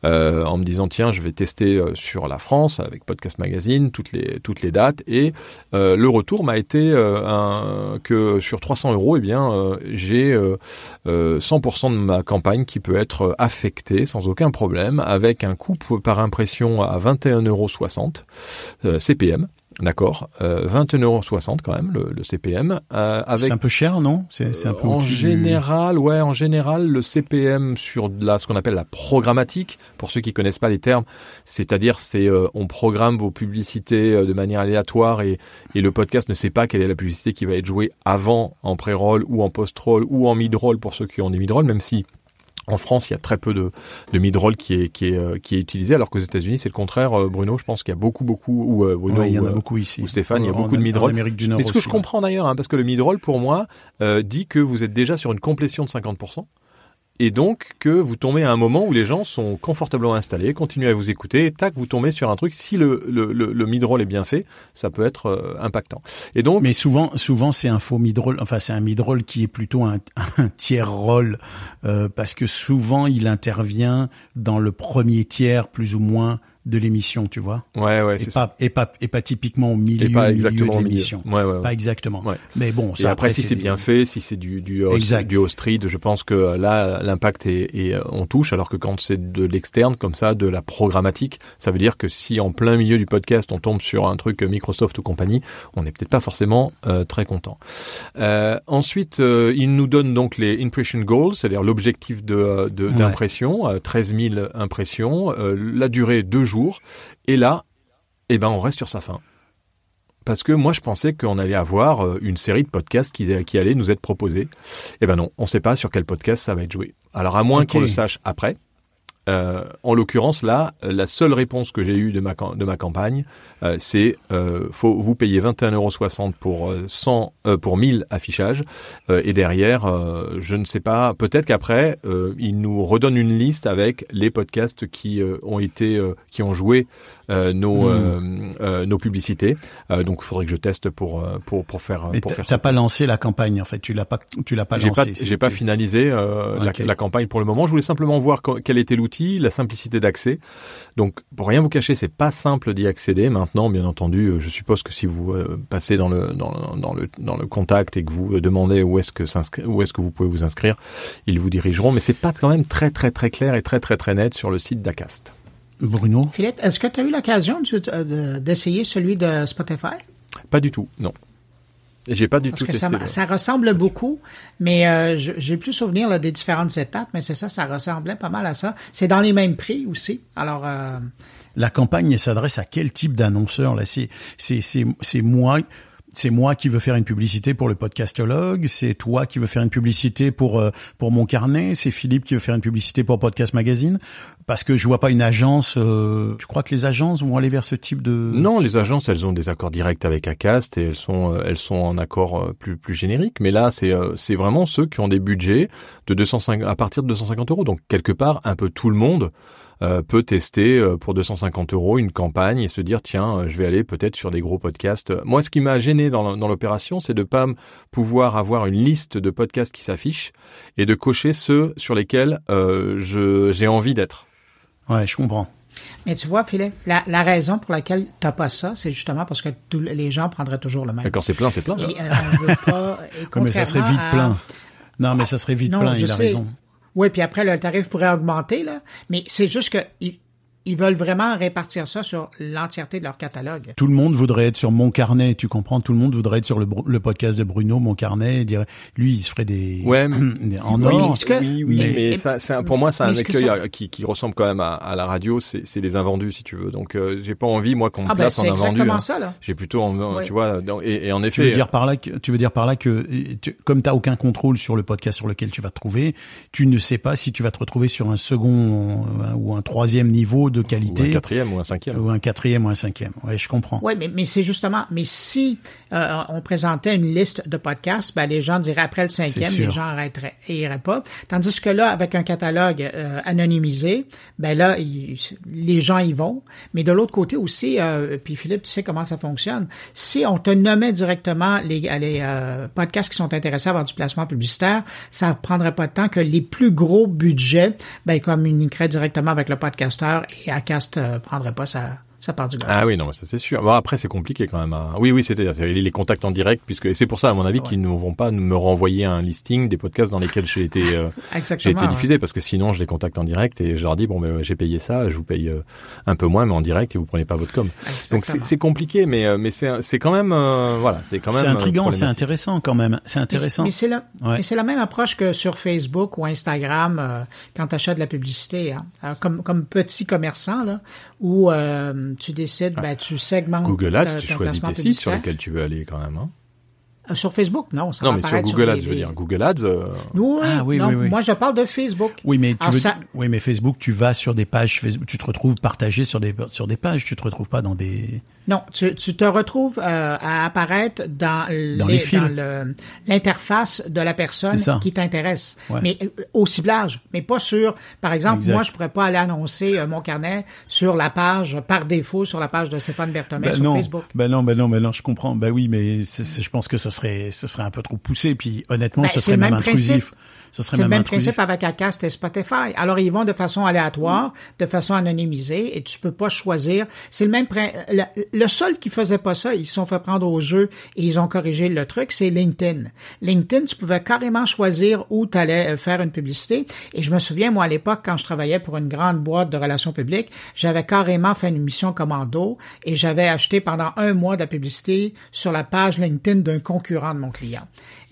[SPEAKER 5] euh, en me disant tiens je vais tester euh, sur la France avec Podcast Magazine toutes les toutes les dates et euh, le retour m'a été que sur 300 euros eh bien j'ai euh, euh, 100% de ma campagne qui peut être affectée sans aucun problème avec un coût par impression à 21,60 euros CPM. D'accord, euh, 21,60 euros quand même le, le CPM. euh, avec
[SPEAKER 3] C'est un peu cher, non? C'est un peu
[SPEAKER 5] en
[SPEAKER 3] du-
[SPEAKER 5] général, ouais, en général, le CPM sur de la, ce qu'on appelle la programmatique, pour ceux qui connaissent pas les termes, c'est-à-dire c'est euh, on programme vos publicités euh, de manière aléatoire et, et le podcast ne sait pas quelle est la publicité qui va être jouée avant en pré-roll ou en post-roll ou en mid-roll pour ceux qui ont des mid-roll, même si en France, il y a très peu de, de mid-roll qui est, qui, est, euh, qui est utilisé, alors qu'aux États-Unis, c'est le contraire. Euh, Bruno, je pense qu'il y a beaucoup, beaucoup, ou euh, Bruno,
[SPEAKER 3] Ouais, il y en a beaucoup ici.
[SPEAKER 5] ou Stéphane, il y a
[SPEAKER 3] En-
[SPEAKER 5] beaucoup de mid-roll.
[SPEAKER 3] Amérique du Nord
[SPEAKER 5] Mais ce que je comprends d'ailleurs, hein, parce que le mid-roll, pour moi, euh, dit que vous êtes déjà sur une complétion de 50%. Et donc que vous tombez à un moment où les gens sont confortablement installés, continuent à vous écouter, et tac, vous tombez sur un truc. Si le, le, le, le mid-roll est bien fait, ça peut être euh, impactant. Et donc,
[SPEAKER 3] Mais souvent, souvent c'est un faux mid-roll. Enfin, c'est un mid-roll qui est plutôt un, un tiers roll euh, parce que souvent il intervient dans le premier tiers plus ou moins de l'émission, tu vois.
[SPEAKER 5] ouais, ouais,
[SPEAKER 3] Et
[SPEAKER 5] ça.
[SPEAKER 3] pas, et pas et pas typiquement au milieu,
[SPEAKER 5] Et pas
[SPEAKER 3] milieu de l'émission.
[SPEAKER 5] Ouais, ouais, ouais.
[SPEAKER 3] Pas exactement.
[SPEAKER 5] Ouais.
[SPEAKER 3] Mais bon,
[SPEAKER 5] Et
[SPEAKER 3] ça
[SPEAKER 5] après, si c'est
[SPEAKER 3] des-
[SPEAKER 5] bien fait, si c'est du du host,
[SPEAKER 3] Exact.
[SPEAKER 5] du host read, je pense que euh, là l'impact est, est euh, on touche. Alors que quand c'est de l'externe comme ça, de la programmatique, ça veut dire que si en plein milieu du podcast on tombe sur un truc Microsoft ou compagnie, on n'est peut-être pas forcément euh, très content. Euh, ensuite, euh, il nous donne donc les impression goals, c'est-à-dire l'objectif de euh,
[SPEAKER 3] Ouais.
[SPEAKER 5] d'impression, euh, 13 000 impressions, euh, la durée deux jours. Et là, eh ben on reste sur sa fin. Parce que moi, je pensais qu'on allait avoir euh, une série de podcasts qui, qui allaient nous être proposés. Eh ben non, on ne sait pas sur quel podcast ça va être joué. Alors, à moins qu'on le sache après. Euh, en l'occurrence, là, la seule réponse que j'ai eue de ma, de ma campagne, euh, c'est euh, faut vous payer 21,60€ pour euh, 100 euh, pour 1000 affichages et derrière, je ne sais pas, peut-être qu'après, euh, il nous redonne une liste avec les podcasts qui ont été, qui ont joué nos
[SPEAKER 3] Hmm.
[SPEAKER 5] nos publicités. Donc, il faudrait que je teste pour pour pour faire
[SPEAKER 3] Mais
[SPEAKER 5] pour
[SPEAKER 3] t'as
[SPEAKER 5] faire
[SPEAKER 3] t'as
[SPEAKER 5] ça.
[SPEAKER 3] pas lancé la campagne en fait. Tu l'as pas, tu l'as pas
[SPEAKER 5] pas,
[SPEAKER 3] lancé.
[SPEAKER 5] j'ai pas
[SPEAKER 3] tu-
[SPEAKER 5] finalisé la, la campagne pour le moment. Je voulais simplement voir quel était l'outil, la simplicité d'accès. Donc, pour rien vous cacher, c'est pas simple d'y accéder. Maintenant, bien entendu, euh, je suppose que si vous euh, passez dans le dans, le- dans le dans le contact et que vous euh, demandez où est-ce que où est-ce que vous pouvez vous inscrire, ils vous dirigeront. Mais c'est pas quand même très très très clair et très très très net sur le site d'Acast.
[SPEAKER 3] Bruno?
[SPEAKER 4] Philippe, est-ce que tu as eu l'occasion de- de- d'essayer celui de Spotify?
[SPEAKER 5] Pas du tout, non. Et J'ai pas du
[SPEAKER 4] Parce
[SPEAKER 5] tout
[SPEAKER 4] que
[SPEAKER 5] testé.
[SPEAKER 4] ça,
[SPEAKER 5] le-
[SPEAKER 4] ça ressemble beaucoup, mais euh, je- j'ai plus souvenir là, des différentes étapes, mais c'est ça, ça ressemblait pas mal à ça. C'est dans les mêmes prix aussi. Alors, euh,
[SPEAKER 3] La campagne s'adresse à quel type d'annonceur là? C'est c'est c'est c'est moi c'est moi qui veux faire une publicité pour le podcastologue, c'est toi qui veux faire une publicité pour euh, pour mon carnet, c'est Philippe qui veut faire une publicité pour Podcast Magazine parce que je vois pas une agence euh, tu crois que les agences vont aller vers ce type de
[SPEAKER 5] Non, les agences, elles ont des accords directs avec Acast et elles sont, euh, elles sont en accord euh, plus, plus générique. Mais là, c'est, c'est vraiment ceux qui ont des budgets de 250, à partir de 250 euros. Donc quelque part, un peu tout le monde euh, peut tester euh, pour 250 euros une campagne et se dire tiens, euh, je vais aller peut-être sur des gros podcasts. Moi, ce qui m'a gêné dans, dans l'opération, c'est de pas pouvoir avoir une liste de podcasts qui s'affichent et de cocher ceux sur lesquels euh, je, j'ai envie d'être.
[SPEAKER 3] Ouais, je comprends.
[SPEAKER 4] mais tu vois, Philippe, la, la raison pour laquelle t'as pas ça, c'est justement parce que tous les gens prendraient toujours le même.
[SPEAKER 5] Mais quand c'est plein, c'est plein.
[SPEAKER 4] Et euh, on veut pas. et
[SPEAKER 3] Ouais, mais ça serait vite
[SPEAKER 4] à-
[SPEAKER 3] plein. Non, mais ça serait vite
[SPEAKER 4] Non,
[SPEAKER 3] plein,
[SPEAKER 4] je
[SPEAKER 3] il a
[SPEAKER 4] sais.
[SPEAKER 3] raison.
[SPEAKER 4] Oui, puis après, le tarif pourrait augmenter, là. Mais c'est juste que ils veulent vraiment répartir ça sur l'entièreté de leur catalogue.
[SPEAKER 3] Tout le monde voudrait être sur mon carnet, tu comprends? Tout le monde voudrait être sur le, podcast de Bruno, mon carnet, et dirait, lui, il se ferait des,
[SPEAKER 5] Ouais,
[SPEAKER 3] des- en
[SPEAKER 4] Oui,
[SPEAKER 3] or.
[SPEAKER 4] que-
[SPEAKER 5] oui, oui,
[SPEAKER 4] mais-
[SPEAKER 5] mais, ça, pour moi, c'est un
[SPEAKER 4] que ça-
[SPEAKER 5] à- qui, qui ressemble quand même à, à la radio. C'est les invendus, si tu veux. Donc, euh, j'ai pas envie, moi, qu'on me
[SPEAKER 4] Ah ben
[SPEAKER 5] place en
[SPEAKER 4] c'est
[SPEAKER 5] invendu.
[SPEAKER 4] exactement
[SPEAKER 5] hein.
[SPEAKER 4] ça là.
[SPEAKER 5] J'ai plutôt, en,
[SPEAKER 4] Oui.
[SPEAKER 5] tu vois, dans- et, et en
[SPEAKER 3] Tu
[SPEAKER 5] effet,
[SPEAKER 3] veux dire par là que tu veux dire par là que tu- comme t'as aucun contrôle sur le podcast sur lequel tu vas te trouver, tu ne sais pas si tu vas te retrouver sur un second euh, ou un troisième niveau de
[SPEAKER 5] ou
[SPEAKER 3] qualité
[SPEAKER 5] un quatrième ou un cinquième.
[SPEAKER 3] ou un quatrième ou un cinquième. Ouais, je comprends.
[SPEAKER 4] Oui, mais, mais c'est justement, mais si euh, on présentait une liste de podcasts, ben les gens diraient après le cinquième, les gens arrêteraient et iraient pas. Tandis que là, avec un catalogue euh, anonymisé, ben là, il- les gens y vont. Mais de l'autre côté aussi, euh, puis Philippe, tu sais comment ça fonctionne. Si on te nommait directement les, les euh, podcasts qui sont intéressés à avoir du placement publicitaire, ça prendrait pas de temps que les plus gros budgets, ben communiqueraient directement avec le podcasteur et Acast euh, prendrait pas sa sa part du gâteau.
[SPEAKER 5] Ah oui, non, mais ça c'est sûr. Bon, après, c'est compliqué quand même. hein. Oui, oui, c'était les contacts en direct, puisque et c'est pour ça, à mon avis, qu'ils ne vont pas me renvoyer un listing des podcasts dans lesquels j'ai été, euh, j'ai été
[SPEAKER 4] ouais.
[SPEAKER 5] diffusé, parce que sinon, je les contacte en direct et je leur dis bon, ben, j'ai payé ça, je vous paye euh, un peu moins, mais en direct et vous prenez pas votre com. Donc c'est c'est compliqué, mais euh, mais c'est c'est quand même euh, voilà, c'est quand même.
[SPEAKER 3] C'est
[SPEAKER 5] euh,
[SPEAKER 3] intriguant, c'est
[SPEAKER 5] problématique.
[SPEAKER 3] intéressant quand même. C'est
[SPEAKER 4] Mais-
[SPEAKER 3] intéressant.
[SPEAKER 4] Mais c'est la,
[SPEAKER 3] Ouais.
[SPEAKER 4] mais c'est la même approche que sur Facebook ou Instagram euh, quand tu achètes de la publicité. Hein. Alors, comme, comme petit commerçant, là, où euh, tu décides, ben, tu segmentes.
[SPEAKER 5] Google
[SPEAKER 4] ta-
[SPEAKER 5] Ads, tu choisis tes sites sur lesquels tu veux aller quand même. Hein.
[SPEAKER 4] Euh, Sur Facebook, non. Ça
[SPEAKER 5] Non,
[SPEAKER 4] va
[SPEAKER 5] mais sur Google
[SPEAKER 4] des-
[SPEAKER 5] Ads, je veux dire, Google Ads. euh,
[SPEAKER 4] Oui,
[SPEAKER 3] Ah, oui,
[SPEAKER 4] non,
[SPEAKER 3] oui, oui.
[SPEAKER 4] moi je parle de Facebook.
[SPEAKER 3] Oui, mais tu
[SPEAKER 4] Alors,
[SPEAKER 3] veux,
[SPEAKER 4] ça-
[SPEAKER 3] oui, mais Facebook, tu vas sur des pages Facebook, tu te retrouves partagé sur des sur des pages, tu te retrouves pas dans des.
[SPEAKER 4] Non, tu, tu te retrouves euh, à apparaître dans,
[SPEAKER 3] Dans les
[SPEAKER 4] dans l'interface de la personne
[SPEAKER 3] ça.
[SPEAKER 4] qui t'intéresse.
[SPEAKER 3] Ouais.
[SPEAKER 4] Mais euh, au ciblage, mais pas sur, par exemple,
[SPEAKER 3] Exact.
[SPEAKER 4] moi je pourrais pas aller annoncer euh, mon carnet sur la page par défaut sur la page de Stéphane Berthomé
[SPEAKER 3] Ben
[SPEAKER 4] sur
[SPEAKER 3] non,
[SPEAKER 4] Facebook.
[SPEAKER 3] ben non, ben non, ben non, je comprends. Ben oui, mais je pense que ce serait, ce serait un peu trop poussé. Puis honnêtement,
[SPEAKER 4] Ben,
[SPEAKER 3] ce serait même
[SPEAKER 4] même
[SPEAKER 3] intrusif.
[SPEAKER 4] principe.
[SPEAKER 3] Ce serait
[SPEAKER 4] C'est le
[SPEAKER 3] même
[SPEAKER 4] principe avec Acast et Spotify. Alors, ils vont de façon aléatoire, de façon anonymisée, et tu peux pas choisir. C'est le même le, le seul qui faisait pas ça, ils se sont fait prendre au jeu et ils ont corrigé le truc, c'est LinkedIn. LinkedIn, tu pouvais carrément choisir où tu allais faire une publicité. Et je me souviens, moi, à l'époque, quand je travaillais pour une grande boîte de relations publiques, j'avais carrément fait une mission commando et j'avais acheté pendant un mois de la publicité sur la page LinkedIn d'un concurrent de mon client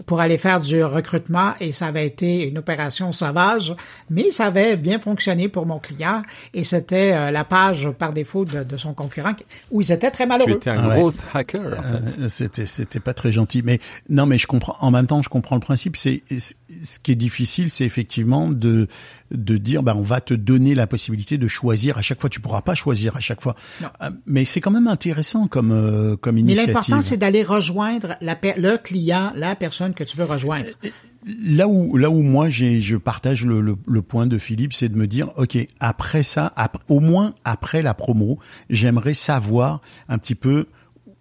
[SPEAKER 4] pour aller faire du recrutement et ça avait été une opération sauvage, mais ça avait bien fonctionné pour mon client et c'était euh, la page par défaut de, de son concurrent où ils étaient très malheureux.
[SPEAKER 5] étais un
[SPEAKER 3] Ah ouais.
[SPEAKER 5] growth hacker. En fait.
[SPEAKER 3] Euh, C'était, c'était pas très gentil. Mais non, mais je comprends. En même temps, je comprends le principe. C'est ce qui est difficile, c'est effectivement de de dire, bah, on va te donner la possibilité de choisir à chaque fois. Tu pourras pas choisir à chaque fois. Euh, Mais c'est quand même intéressant comme euh, comme
[SPEAKER 4] Mais
[SPEAKER 3] initiative.
[SPEAKER 4] l'important, c'est d'aller rejoindre la le client, la personne que tu veux rejoindre.
[SPEAKER 3] là où là où moi j'ai je partage le, le, le point de Philippe, c'est de me dire ok après ça, au moins après la promo, j'aimerais savoir un petit peu.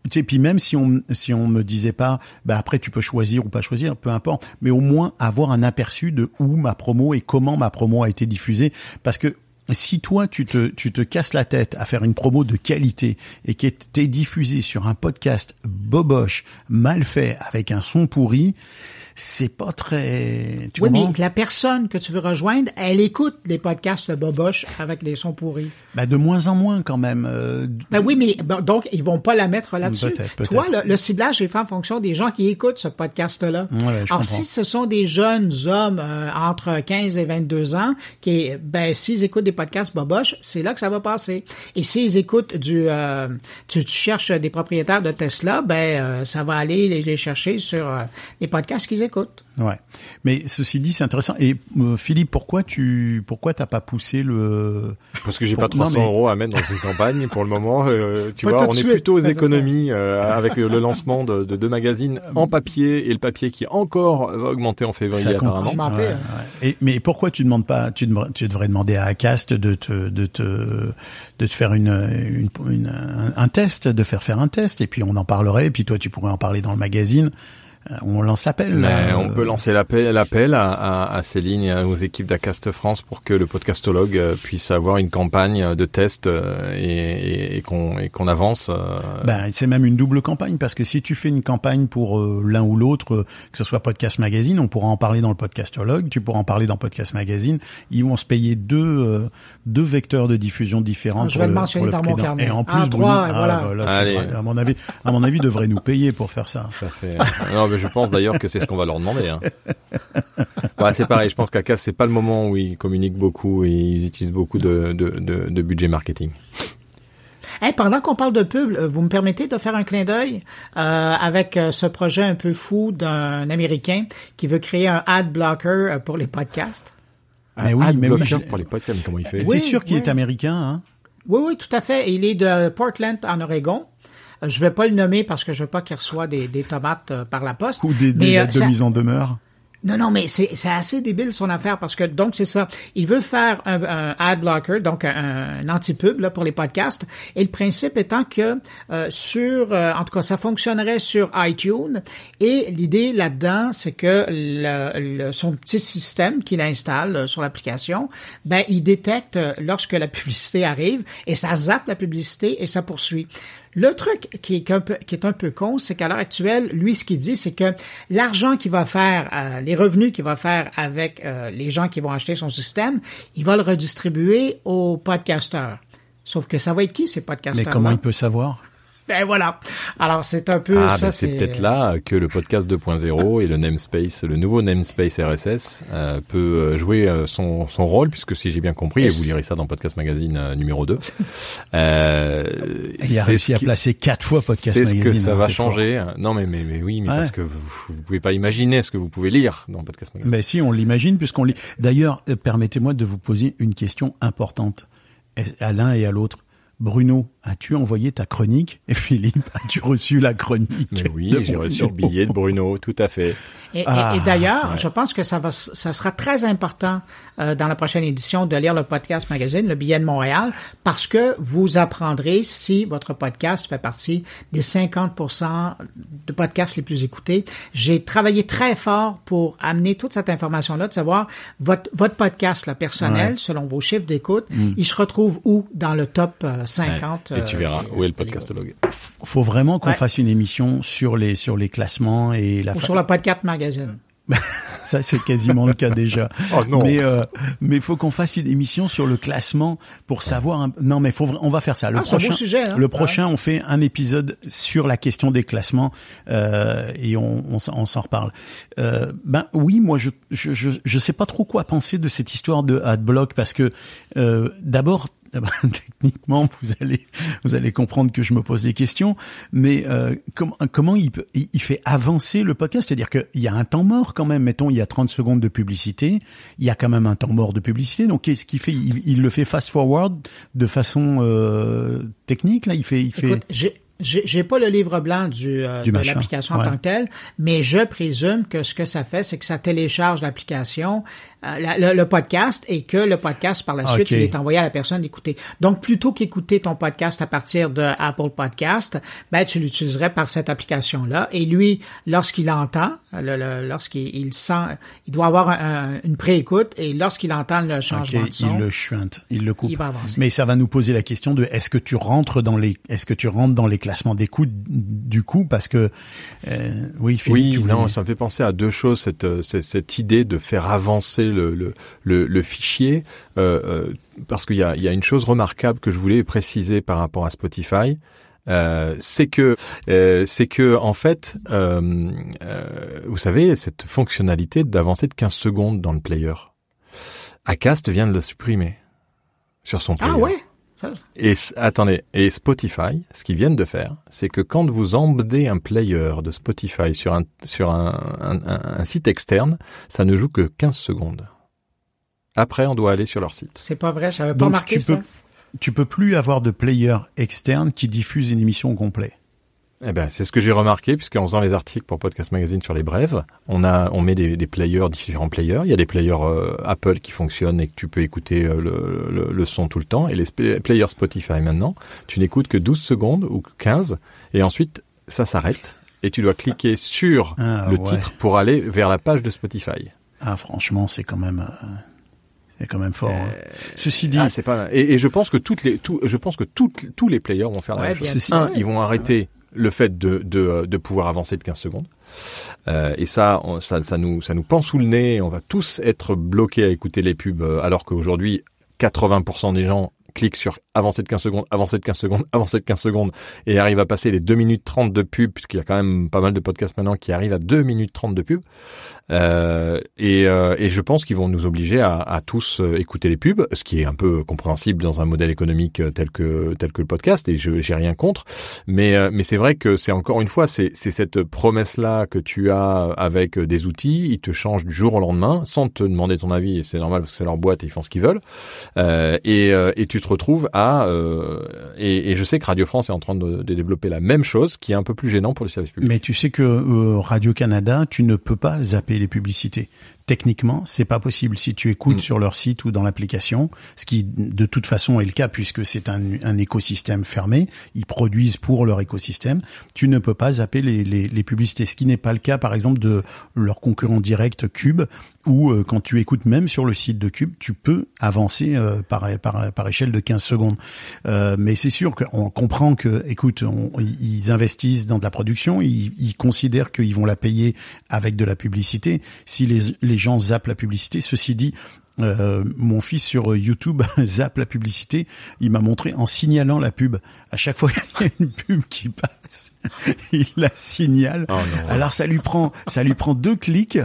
[SPEAKER 3] Tu puis même si on si on me disait pas, bah après tu peux choisir ou pas choisir, peu importe, mais au moins avoir un aperçu de où ma promo et comment ma promo a été diffusée, parce que si toi tu te tu te casses la tête à faire une promo de qualité et qui est diffusée sur un podcast boboche mal fait avec un son pourri, c'est pas très. Tu
[SPEAKER 4] oui, mais la personne que tu veux rejoindre, elle écoute les podcasts de Boboche avec des sons pourris.
[SPEAKER 3] Bah, de moins en moins quand même. euh,
[SPEAKER 4] Ben oui, mais bon, donc ils vont pas la mettre là-dessus.
[SPEAKER 3] Peut-être, peut-être.
[SPEAKER 4] Toi, le, le ciblage est fait en fonction des gens qui écoutent ce podcast-là.
[SPEAKER 3] Ouais, je
[SPEAKER 4] Alors
[SPEAKER 3] comprends.
[SPEAKER 4] si ce sont des jeunes hommes euh, entre 15 et 22 ans, qui, ben s'ils écoutent des podcasts boboche, c'est là que ça va passer. Et s'ils écoutent du, euh, tu, tu cherches des propriétaires de Tesla, ben euh, ça va aller les, les chercher sur euh, les podcasts qu'ils écoutent.
[SPEAKER 3] Ouais. Mais ceci dit, c'est intéressant. Et euh, Philippe, pourquoi tu pourquoi t'as pas poussé le
[SPEAKER 5] Parce que j'ai
[SPEAKER 3] Pour-
[SPEAKER 5] pas 300
[SPEAKER 3] non, mais-
[SPEAKER 5] euros à mettre dans une campagne pour le moment. euh, tu
[SPEAKER 4] Pas
[SPEAKER 5] vois, on est
[SPEAKER 4] suite.
[SPEAKER 5] plutôt aux
[SPEAKER 4] c'est
[SPEAKER 5] économies euh, avec le lancement de, de deux magazines en papier et le papier qui encore va augmenter en février apparemment.
[SPEAKER 4] Augmenter,
[SPEAKER 3] Ouais, ouais. Et mais pourquoi tu demandes pas tu, devrais- tu devrais demander à Acast de te de te de te faire une, une, une- un, un test, de faire faire un test et puis on en parlerait et puis toi tu pourrais en parler dans le magazine. Euh, on lance l'appel.
[SPEAKER 5] Mais
[SPEAKER 3] là.
[SPEAKER 5] on peut lancer l'appel, l'appel à, à, à Céline et aux équipes d'Acast France pour que le podcastologue euh, puisse avoir une campagne de test euh, et, et, et qu'on avance. euh,
[SPEAKER 3] Ben, c'est même une double campagne parce que si tu fais une campagne pour euh, l'un ou l'autre, euh, que ce soit Podcast Magazine, on pourra en parler dans le Podcastologue, tu pourras en parler dans Podcast Magazine. Ils vont se payer deux euh, deux vecteurs de diffusion différents.
[SPEAKER 4] Ah, je vais le mentionner dans mon carnet.
[SPEAKER 3] Et en
[SPEAKER 4] Ah,
[SPEAKER 3] plus, Bruno,
[SPEAKER 4] trois, et voilà.
[SPEAKER 3] bah là, c'est
[SPEAKER 5] Allez.
[SPEAKER 3] vrai. à mon avis, à mon avis, devrait nous payer pour faire ça.
[SPEAKER 5] Ça fait... non, mais je pense d'ailleurs que c'est ce qu'on va leur demander. Hein. Ouais, c'est pareil. Je pense qu'Acast c'est pas le moment où ils communiquent beaucoup et ils utilisent beaucoup de, de, de, de budget marketing.
[SPEAKER 4] Hey, pendant qu'on parle de pub, euh, vous me permettez de faire un clin d'œil euh, avec euh, ce projet un peu fou d'un Américain qui veut créer un ad blocker pour les podcasts.
[SPEAKER 3] Mais oui, mais oui,
[SPEAKER 5] Adblocker
[SPEAKER 3] je-
[SPEAKER 5] pour les podcasts, comment il fait?
[SPEAKER 3] T'es
[SPEAKER 4] Oui,
[SPEAKER 3] sûr qu'il
[SPEAKER 4] oui.
[SPEAKER 3] est américain, hein?
[SPEAKER 4] Oui, oui, tout à fait. Il est de Portland, en Oregon. Euh, Je vais pas le nommer parce que je veux pas qu'il reçoive des, des tomates euh, par la poste.
[SPEAKER 3] Ou des, des
[SPEAKER 4] euh,
[SPEAKER 3] lettres de mise en demeure
[SPEAKER 4] Non, non, mais c'est c'est assez débile son affaire parce que donc c'est ça. Il veut faire un, un ad blocker, donc un, un anti-pub là, pour les podcasts. Et le principe étant que euh, sur, euh, en tout cas, ça fonctionnerait sur iTunes. Et l'idée là-dedans, c'est que le, le- son petit système qu'il installe sur l'application, ben il détecte lorsque la publicité arrive et ça zappe la publicité et ça poursuit. Le truc qui est un peu, qui est un peu con, c'est qu'à l'heure actuelle, lui, ce qu'il dit, c'est que l'argent qu'il va faire, euh, les revenus qu'il va faire avec euh, les gens qui vont acheter son système, il va le redistribuer aux podcasteurs. Sauf que ça va être qui ces
[SPEAKER 3] Mais
[SPEAKER 4] podcasteurs
[SPEAKER 3] comment il peut savoir?
[SPEAKER 4] Ben voilà. Alors c'est un peu
[SPEAKER 5] Ah,
[SPEAKER 4] ça.
[SPEAKER 5] ben, c'est peut-être là que le podcast 2.0 et le namespace, le nouveau namespace RSS, euh, peut euh, jouer euh, son, son rôle, puisque si j'ai bien compris, et vous lirez ça dans Podcast Magazine euh, numéro 2, euh,
[SPEAKER 3] Il a réussi à placer quatre fois Podcast
[SPEAKER 5] C'est ce
[SPEAKER 3] Magazine.
[SPEAKER 5] que ça
[SPEAKER 3] hein,
[SPEAKER 5] va
[SPEAKER 3] fort.
[SPEAKER 5] changer. Non, mais, mais, mais oui, mais
[SPEAKER 3] Ouais.
[SPEAKER 5] parce que vous, vous pouvez pas imaginer ce que vous pouvez lire dans Podcast Magazine.
[SPEAKER 3] Mais si, on l'imagine puisqu'on lit. D'ailleurs, permettez-moi de vous poser une question importante à l'un et à l'autre. Bruno, as-tu envoyé ta chronique Et Philippe, as-tu reçu la chronique
[SPEAKER 5] Mais oui, j'ai reçu le billet de Bruno, tout à fait.
[SPEAKER 4] Et,
[SPEAKER 3] Ah,
[SPEAKER 4] et d'ailleurs,
[SPEAKER 5] ouais.
[SPEAKER 4] je pense que ça va, ça sera très important euh, dans la prochaine édition de lire le podcast magazine, le billet de Montréal, parce que vous apprendrez si votre podcast fait partie des 50% de podcasts les plus écoutés. J'ai travaillé très fort pour amener toute cette information-là, de savoir votre, votre podcast là, personnel, selon vos chiffres d'écoute, il se retrouve où dans le top euh, 50.
[SPEAKER 5] Et tu
[SPEAKER 4] euh,
[SPEAKER 5] verras
[SPEAKER 4] du-
[SPEAKER 5] où est le podcastologue.
[SPEAKER 3] Faut vraiment qu'on
[SPEAKER 4] Ouais.
[SPEAKER 3] fasse une émission sur les sur les classements et la
[SPEAKER 4] Ou
[SPEAKER 3] fa-
[SPEAKER 4] sur le podcast magazine.
[SPEAKER 3] ça c'est quasiment le cas déjà.
[SPEAKER 5] Oh non.
[SPEAKER 3] Mais euh, mais faut qu'on fasse une émission sur le classement pour savoir. un- Non mais faut on va faire ça. Le
[SPEAKER 4] Ah,
[SPEAKER 3] prochain
[SPEAKER 4] sujet, hein.
[SPEAKER 3] le prochain on fait un épisode sur la question des classements euh, et on on, s'en- on s'en reparle. Euh, ben oui moi je, je je je sais pas trop quoi penser de cette histoire de adblock parce que euh, d'abord eh ben, techniquement, vous allez vous allez comprendre que je me pose des questions, mais euh, comment comment il, peut- il fait avancer le podcast? C'est-à-dire qu'il y a un temps mort quand même. Mettons, il y a 30 secondes de publicité, il y a quand même un temps mort de publicité. Donc qu'est-ce qu'il fait? Il, il le fait fast forward de façon euh, technique là? Il fait il fait.
[SPEAKER 4] J'ai pas le livre blanc du, euh,
[SPEAKER 3] Du
[SPEAKER 4] de l'application en
[SPEAKER 3] ouais.
[SPEAKER 4] tant que telle, mais je présume que ce que ça fait, c'est que ça télécharge l'application, euh, la- le, le podcast, et que le podcast par la
[SPEAKER 3] Ah,
[SPEAKER 4] suite il est envoyé à la personne d'écouter. Donc plutôt qu'écouter ton podcast à partir de Apple Podcast, ben tu l'utiliserais par cette application là. Et lui, lorsqu'il entend, le- le- lorsqu'il il sent, il doit avoir un- un- une préécoute, et lorsqu'il entend le changement de son,
[SPEAKER 3] il le chuinte, il le coupe.
[SPEAKER 4] Il va avancer.
[SPEAKER 3] Mais ça va nous poser la question de est-ce que tu rentres dans les est-ce que tu rentres dans les classements d'écoute du coup parce que euh, oui Philippe,
[SPEAKER 5] Oui,
[SPEAKER 3] tu voulais-
[SPEAKER 5] non, ça me fait penser à deux choses. Cette, euh, cette, cette idée de faire avancer le, le, le, le fichier, euh, parce qu'il y a, il y a une chose remarquable que je voulais préciser par rapport à Spotify. Euh, c'est que euh, c'est que en fait, euh, euh, vous savez, cette fonctionnalité d'avancer de 15 secondes dans le player, Acast vient de le supprimer sur son player.
[SPEAKER 4] ah ouais,
[SPEAKER 5] Et attendez, et Spotify, ce qu'ils viennent de faire, c'est que quand vous emmenez un player de Spotify sur un sur un, un- un- un site externe, ça ne joue que 15 secondes. Après, on doit aller sur leur site.
[SPEAKER 4] c'est pas vrai, j'avais pas
[SPEAKER 3] Donc
[SPEAKER 4] remarqué
[SPEAKER 3] tu
[SPEAKER 4] ça.
[SPEAKER 3] peux tu peux plus avoir de player externe qui diffuse une émission complète.
[SPEAKER 5] Eh ben, c'est ce que j'ai remarqué, puisqu'en faisant les articles pour Podcast Magazine sur les brèves, on a, on met des, des players, différents players. Il y a des players euh, Apple qui fonctionnent et que tu peux écouter euh, le, le, le son tout le temps. Et les sp- players Spotify maintenant, tu n'écoutes que 12 secondes ou 15, et ensuite, ça s'arrête. et tu dois cliquer sur
[SPEAKER 3] Ah,
[SPEAKER 5] le
[SPEAKER 3] ouais.
[SPEAKER 5] titre pour aller vers la page de Spotify.
[SPEAKER 3] Ah, franchement, c'est quand même, euh, c'est quand même fort. hein. Ceci dit,
[SPEAKER 5] Ah, c'est pas et, et je pense que toutes les tout, je pense que toutes- tous les players vont faire la
[SPEAKER 4] Ouais,
[SPEAKER 5] même chose. Un, ils vont arrêter le fait de, de, de pouvoir avancer de 15 secondes. Euh, et ça, ça, ça nous, ça nous pend sous le nez. On va tous être bloqués à écouter les pubs, euh, alors qu'aujourd'hui, 80% des gens cliquent sur avancer de 15 secondes, avancer de 15 secondes, avancer de 15 secondes, et arrivent à passer les 2 minutes 30 de pub, puisqu'il y a quand même pas mal de podcasts maintenant qui arrivent à 2 minutes 30 de pub. Euh, et, euh, et je pense qu'ils vont nous obliger à, tous euh, écouter les pubs, ce qui est un peu compréhensible dans un modèle économique tel que tel que le podcast, et je j'ai rien contre. Mais mais c'est vrai que c'est encore une fois c'est cette promesse là que tu as avec des outils, ils te changent du jour au lendemain sans te demander ton avis, et c'est normal parce que c'est leur boîte et ils font ce qu'ils veulent. Et et tu te retrouves à euh, et, je sais que Radio France est en train de, de développer la même chose, qui est un peu plus gênant pour le service public.
[SPEAKER 3] Mais tu sais que euh, Radio Canada, tu ne peux pas zapper les publicités. Techniquement, c'est pas possible si tu écoutes
[SPEAKER 5] Mm.
[SPEAKER 3] sur leur site ou dans l'application, ce qui de toute façon est le cas puisque c'est un, un écosystème fermé. Ils produisent pour leur écosystème. Tu ne peux pas zapper les, les, les publicités, ce qui n'est pas le cas par exemple de leur concurrent direct Cube, où euh, quand tu écoutes même sur le site de Cube, tu peux avancer euh, par, par par échelle de 15 secondes. Euh, mais c'est sûr qu'on comprend que, écoute, on- ils investissent dans de la production, ils, ils considèrent qu'ils vont la payer avec de la publicité. Si les, les gens zappent la publicité, ceci dit, euh, mon fils sur YouTube zappe la publicité. Il m'a montré en signalant la pub. À chaque fois qu'il y a une pub qui passe, il la signale.
[SPEAKER 5] Oh non.
[SPEAKER 3] Alors ça lui prend, ça lui prend deux clics,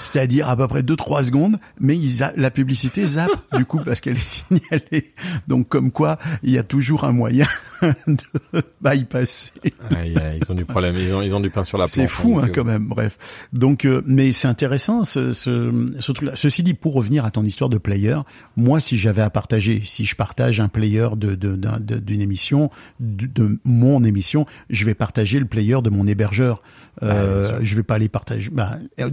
[SPEAKER 3] c'est-à-dire à peu près deux trois secondes, mais il za- la publicité zappe du coup parce qu'elle est signalée. Donc comme quoi, il y a toujours un moyen de bypasser.
[SPEAKER 5] Aïe, aïe, ils ont du problème, ils ont, ils ont du pain sur la planche.
[SPEAKER 3] C'est fou hein,
[SPEAKER 5] euh,
[SPEAKER 3] quand même. Bref. Donc, euh, mais c'est intéressant ce, ce, ce truc-là. Ceci dit, pour revenir à ton histoire de player, moi, si j'avais à partager, si je partage un player de de- d'un- de- d'une émission, de, de mon émission, je vais partager le player de mon hébergeur. Euh, je vais pas aller partager. bah, euh,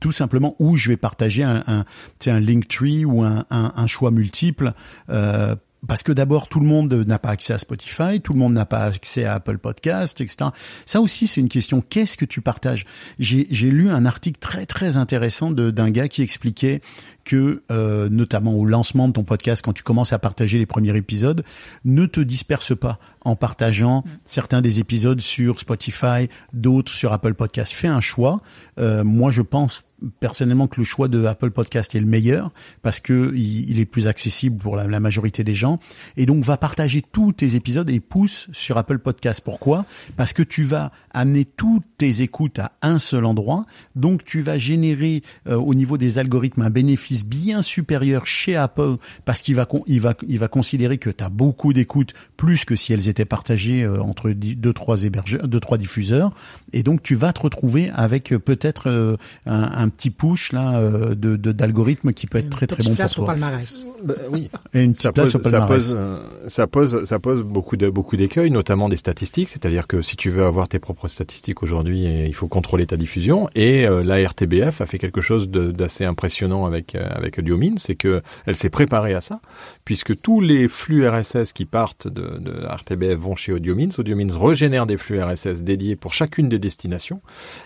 [SPEAKER 3] tout simplement où je vais partager un, un Linktree ou un, choix multiple. Euh, parce que d'abord, tout le monde n'a pas accès à Spotify, tout le monde n'a pas accès à Apple Podcast, etc. Ça aussi, c'est une question. Qu'est-ce que tu partages? J'ai lu un article très très intéressant d'un gars qui expliquait que, euh, notamment au lancement de ton podcast, quand tu commences à partager les premiers épisodes, ne te disperse pas en partageant certains des épisodes sur Spotify, d'autres sur Apple Podcast. Fais un choix. Euh, moi, je pense personnellement que le choix de Apple Podcast est le meilleur parce que il, il est plus accessible pour la, la majorité des gens et donc va partager tous tes épisodes et pousse sur Apple Podcast. Pourquoi? Parce que tu vas amener toutes tes écoutes à un seul endroit, donc tu vas générer euh, au niveau des algorithmes un bénéfice bien supérieur chez Apple parce qu'il va il va il va considérer que tu as beaucoup d'écoutes plus que si elles étaient partagées euh, entre deux trois hébergeurs, deux trois diffuseurs et donc tu vas te retrouver avec euh, peut-être euh, un, un petit push là euh, de de- d'algorithme qui peut être très très
[SPEAKER 4] Petite
[SPEAKER 3] bon
[SPEAKER 4] place
[SPEAKER 3] pour
[SPEAKER 4] au
[SPEAKER 3] toi.
[SPEAKER 4] palmarès.
[SPEAKER 5] bah, oui.
[SPEAKER 3] Et une
[SPEAKER 5] ça
[SPEAKER 3] petite place
[SPEAKER 5] pose,
[SPEAKER 3] au
[SPEAKER 5] ça
[SPEAKER 3] palmarès.
[SPEAKER 5] pose, ça pose, ça pose beaucoup de beaucoup d'écueils, notamment des statistiques. C'est-à-dire que si tu veux avoir tes propres statistiques aujourd'hui, eh, il faut contrôler ta diffusion. Et euh, la RTBF a fait quelque chose d'assez impressionnant avec euh, avec Audiomins, c'est que elle s'est préparée à ça, puisque tous les flux RSS qui partent de, de la Vont chez Audiomins. Audiomins régénère des flux RSS dédiés pour chacune des destinations.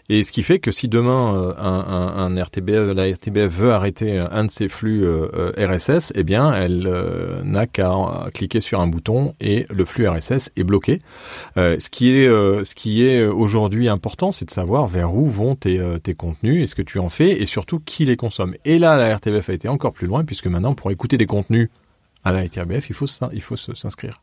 [SPEAKER 5] Et ce qui fait que si demain euh, un, RTBF, la RTBF veut arrêter un de ses flux euh, euh, RSS, eh bien, elle euh, n'a qu'à euh, cliquer sur un bouton et le flux RSS est bloqué. Euh, ce qui est, euh, est aujourd'hui important, c'est de savoir vers où vont tes, euh, contenus et ce que tu en fais et surtout qui les consomme. Et là, la RTBF a été encore plus loin puisque maintenant, pour écouter des contenus à la RTBF, il faut il faut s'inscrire.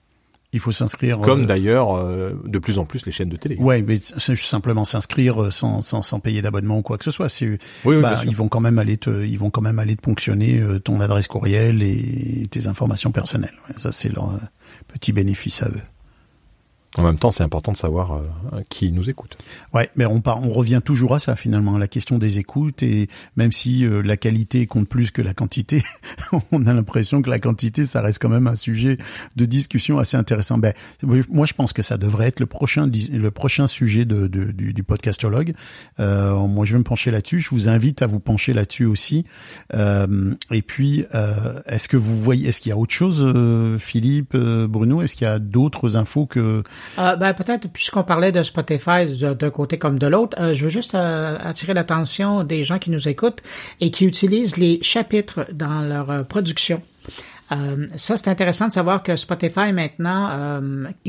[SPEAKER 3] Il faut s'inscrire.
[SPEAKER 5] Comme
[SPEAKER 3] euh,
[SPEAKER 5] d'ailleurs euh, de plus en plus les chaînes de télé.
[SPEAKER 3] Ouais, mais c'est simplement s'inscrire euh, sans, sans, sans payer d'abonnement ou quoi que ce soit. C'est,
[SPEAKER 5] Oui, oui,
[SPEAKER 3] bah, ils vont quand même aller te, ils vont quand même aller te ponctionner ton adresse courriel et tes informations personnelles. Ça, c'est leur petit bénéfice à eux.
[SPEAKER 5] En même temps, c'est important de savoir euh, qui nous écoute.
[SPEAKER 3] Ouais, mais on, part, on revient toujours à ça finalement, la question des écoutes et même si euh, la qualité compte plus que la quantité, on a l'impression que la quantité, ça reste quand même un sujet de discussion assez intéressant. Ben, moi, je pense que ça devrait être le prochain, le prochain sujet de, de- du, du podcastologue. Euh, moi, je vais me pencher là-dessus. Je vous invite à vous pencher là-dessus aussi. Euh, et puis, euh, est-ce que vous voyez, est-ce qu'il y a autre chose, euh, Philippe, Bruno, est-ce qu'il y a d'autres infos que
[SPEAKER 4] Euh, ben, peut-être, puisqu'on parlait de Spotify d'un côté comme de l'autre, euh, je veux juste euh, attirer l'attention des gens qui nous écoutent et qui utilisent les chapitres dans leur production. Ça, c'est intéressant de savoir que Spotify maintenant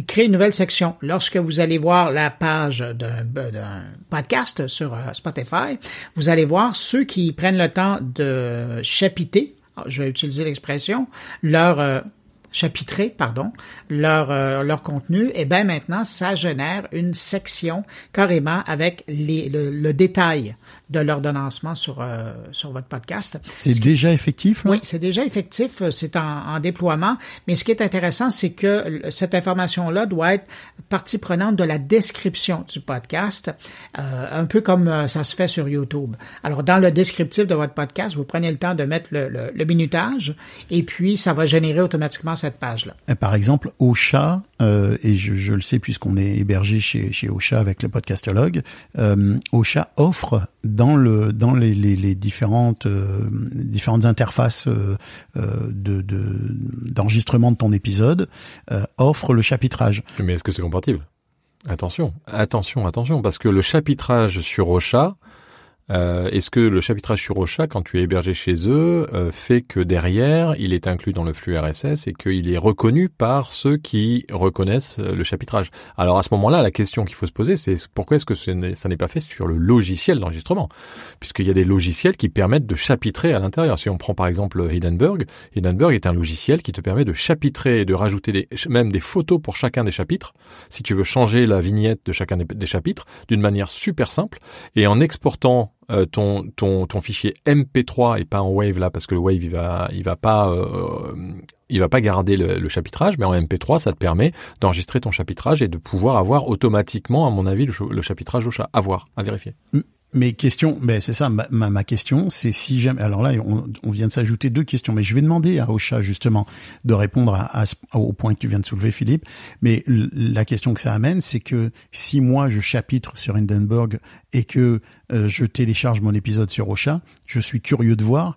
[SPEAKER 4] crée une nouvelle section. Lorsque vous allez voir la page d'un podcast sur Spotify, vous allez voir ceux qui prennent le temps de chapiter, je vais utiliser l'expression, leur chapitrer, pardon, leur euh, leur contenu, et bien maintenant ça génère une section carrément avec les, le, le détail de l'ordonnancement sur euh, sur votre podcast.
[SPEAKER 3] C'est déjà effectif là?
[SPEAKER 4] Oui, c'est déjà effectif, euh, c'est en, en déploiement, mais ce qui est intéressant, c'est que cette information-là doit être partie prenante de la description du podcast, euh, un peu comme euh, ça se fait sur YouTube. Alors, dans le descriptif de votre podcast, vous prenez le temps de mettre le, le- le minutage, et puis ça va générer automatiquement cette page-là.
[SPEAKER 3] Euh, Par exemple, Ocha, euh, et je, je le sais puisqu'on est hébergé chez, chez Ocha avec le podcastologue, euh, Ocha offre dans le dans les, les, les différentes euh, différentes interfaces euh, euh, de- d'enregistrement de, ton épisode euh, offre le chapitrage.
[SPEAKER 5] Mais est-ce que c'est compatible? Attention, attention, attention, parce que le chapitrage sur Ocha, euh, est-ce que le chapitrage sur Ocha, quand tu es hébergé chez eux, euh, fait que derrière, il est inclus dans le flux RSS et qu'il est reconnu par ceux qui reconnaissent euh, le chapitrage? Alors à ce moment-là, la question qu'il faut se poser, c'est pourquoi est-ce que ça n'est pas fait sur le logiciel d'enregistrement? Puisqu'il y a des logiciels qui permettent de chapitrer à l'intérieur. Si on prend par exemple Hindenburg, Hindenburg est un logiciel qui te permet de chapitrer et de rajouter même des photos pour chacun des chapitres, si tu veux changer la vignette de chacun des chapitres, d'une manière super simple, et en exportant euh, ton, ton, ton fichier MP3 et pas en Wave là, parce que le Wave il va, il va pas, euh, va pas garder le, chapitrage, mais en MP3 ça te permet d'enregistrer ton chapitrage et de pouvoir avoir automatiquement, à mon avis, le, le chapitrage au chat. À voir, à vérifier.
[SPEAKER 3] Mais question, ben c'est ça, ma, ma, ma question, c'est si jamais. Alors là, on, on vient de s'ajouter deux questions, mais je vais demander à Ocha justement de répondre à, à au point que tu viens de soulever, Philippe. Mais la question que ça amène, c'est que si moi je chapitre sur Hindenburg et que euh, je télécharge mon épisode sur Ocha, je suis curieux de voir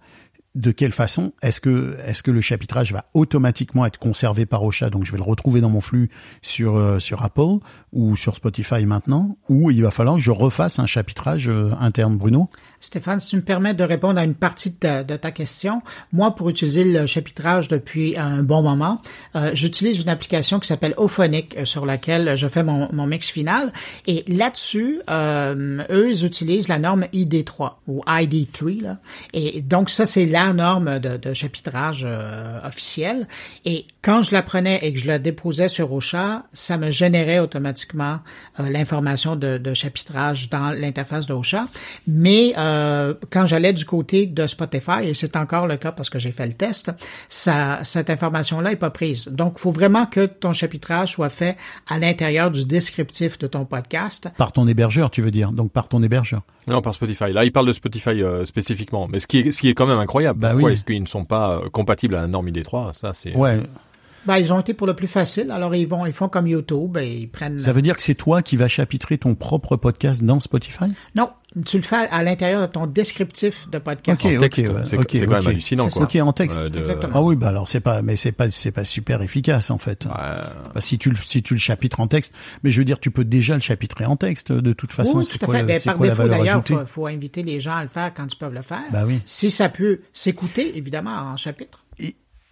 [SPEAKER 3] de quelle façon est-ce que est-ce que le chapitrage va automatiquement être conservé par Ocha? Donc je vais le retrouver dans mon flux sur euh, sur Apple ou sur Spotify maintenant ou il va falloir que je refasse un chapitrage euh, interne Bruno?
[SPEAKER 4] Stéphane, si tu me permets de répondre à une partie de ta, de ta question, moi, pour utiliser le chapitrage depuis un bon moment, euh, j'utilise une application qui s'appelle Ophonic, euh, sur laquelle je fais mon, mon mix final. Et là-dessus, euh, eux, ils utilisent la norme ID3 ou ID3. Là. Et donc, ça, c'est la norme de, de chapitrage euh, officielle. Et quand je la prenais et que je la déposais sur Ocha, ça me générait automatiquement euh, l'information de, de chapitrage dans l'interface d'Ocha. Mais euh, quand j'allais du côté de Spotify, et c'est encore le cas parce que j'ai fait le test, ça, cette information-là est pas prise. Donc, il faut vraiment que ton chapitrage soit fait à l'intérieur du descriptif de ton podcast.
[SPEAKER 3] par ton hébergeur tu veux dire donc par ton hébergeur
[SPEAKER 5] Non, par Spotify. Là, il parle de Spotify euh, spécifiquement, mais ce qui est, ce qui est quand même incroyable.
[SPEAKER 3] Bah
[SPEAKER 5] Pourquoi
[SPEAKER 3] oui.
[SPEAKER 5] est-ce qu'ils ne sont pas euh, compatibles à la norme ID3 Ça, c'est.
[SPEAKER 3] ouais
[SPEAKER 4] Ben, ils ont été pour le plus facile, alors ils vont, ils font comme YouTube et ils prennent.
[SPEAKER 3] ça veut dire que c'est toi qui vas chapitrer ton propre podcast dans Spotify?
[SPEAKER 4] Non, tu le fais à l'intérieur de ton descriptif de podcast.
[SPEAKER 3] Ok,
[SPEAKER 5] En texte,
[SPEAKER 3] ok, ouais,
[SPEAKER 5] c'est
[SPEAKER 3] ok,
[SPEAKER 5] c'est quand même hallucinant,
[SPEAKER 4] C'est
[SPEAKER 5] quoi.
[SPEAKER 3] ok en texte
[SPEAKER 5] Euh, de-
[SPEAKER 4] Exactement.
[SPEAKER 3] ah oui bah alors c'est pas mais c'est pas c'est pas super efficace en fait
[SPEAKER 5] Ouais.
[SPEAKER 3] Bah, si tu le si tu le chapitres en texte mais je veux dire tu peux déjà le chapitrer en texte de toute façon
[SPEAKER 4] oui,
[SPEAKER 3] c'est
[SPEAKER 4] tout à
[SPEAKER 3] quoi,
[SPEAKER 4] fait. Ben,
[SPEAKER 3] c'est
[SPEAKER 4] par
[SPEAKER 3] quoi
[SPEAKER 4] défaut, d'ailleurs, faut, faut inviter les gens à le faire quand ils peuvent le faire.
[SPEAKER 3] Bah oui.
[SPEAKER 4] Si ça peut s'écouter, évidemment, en chapitre.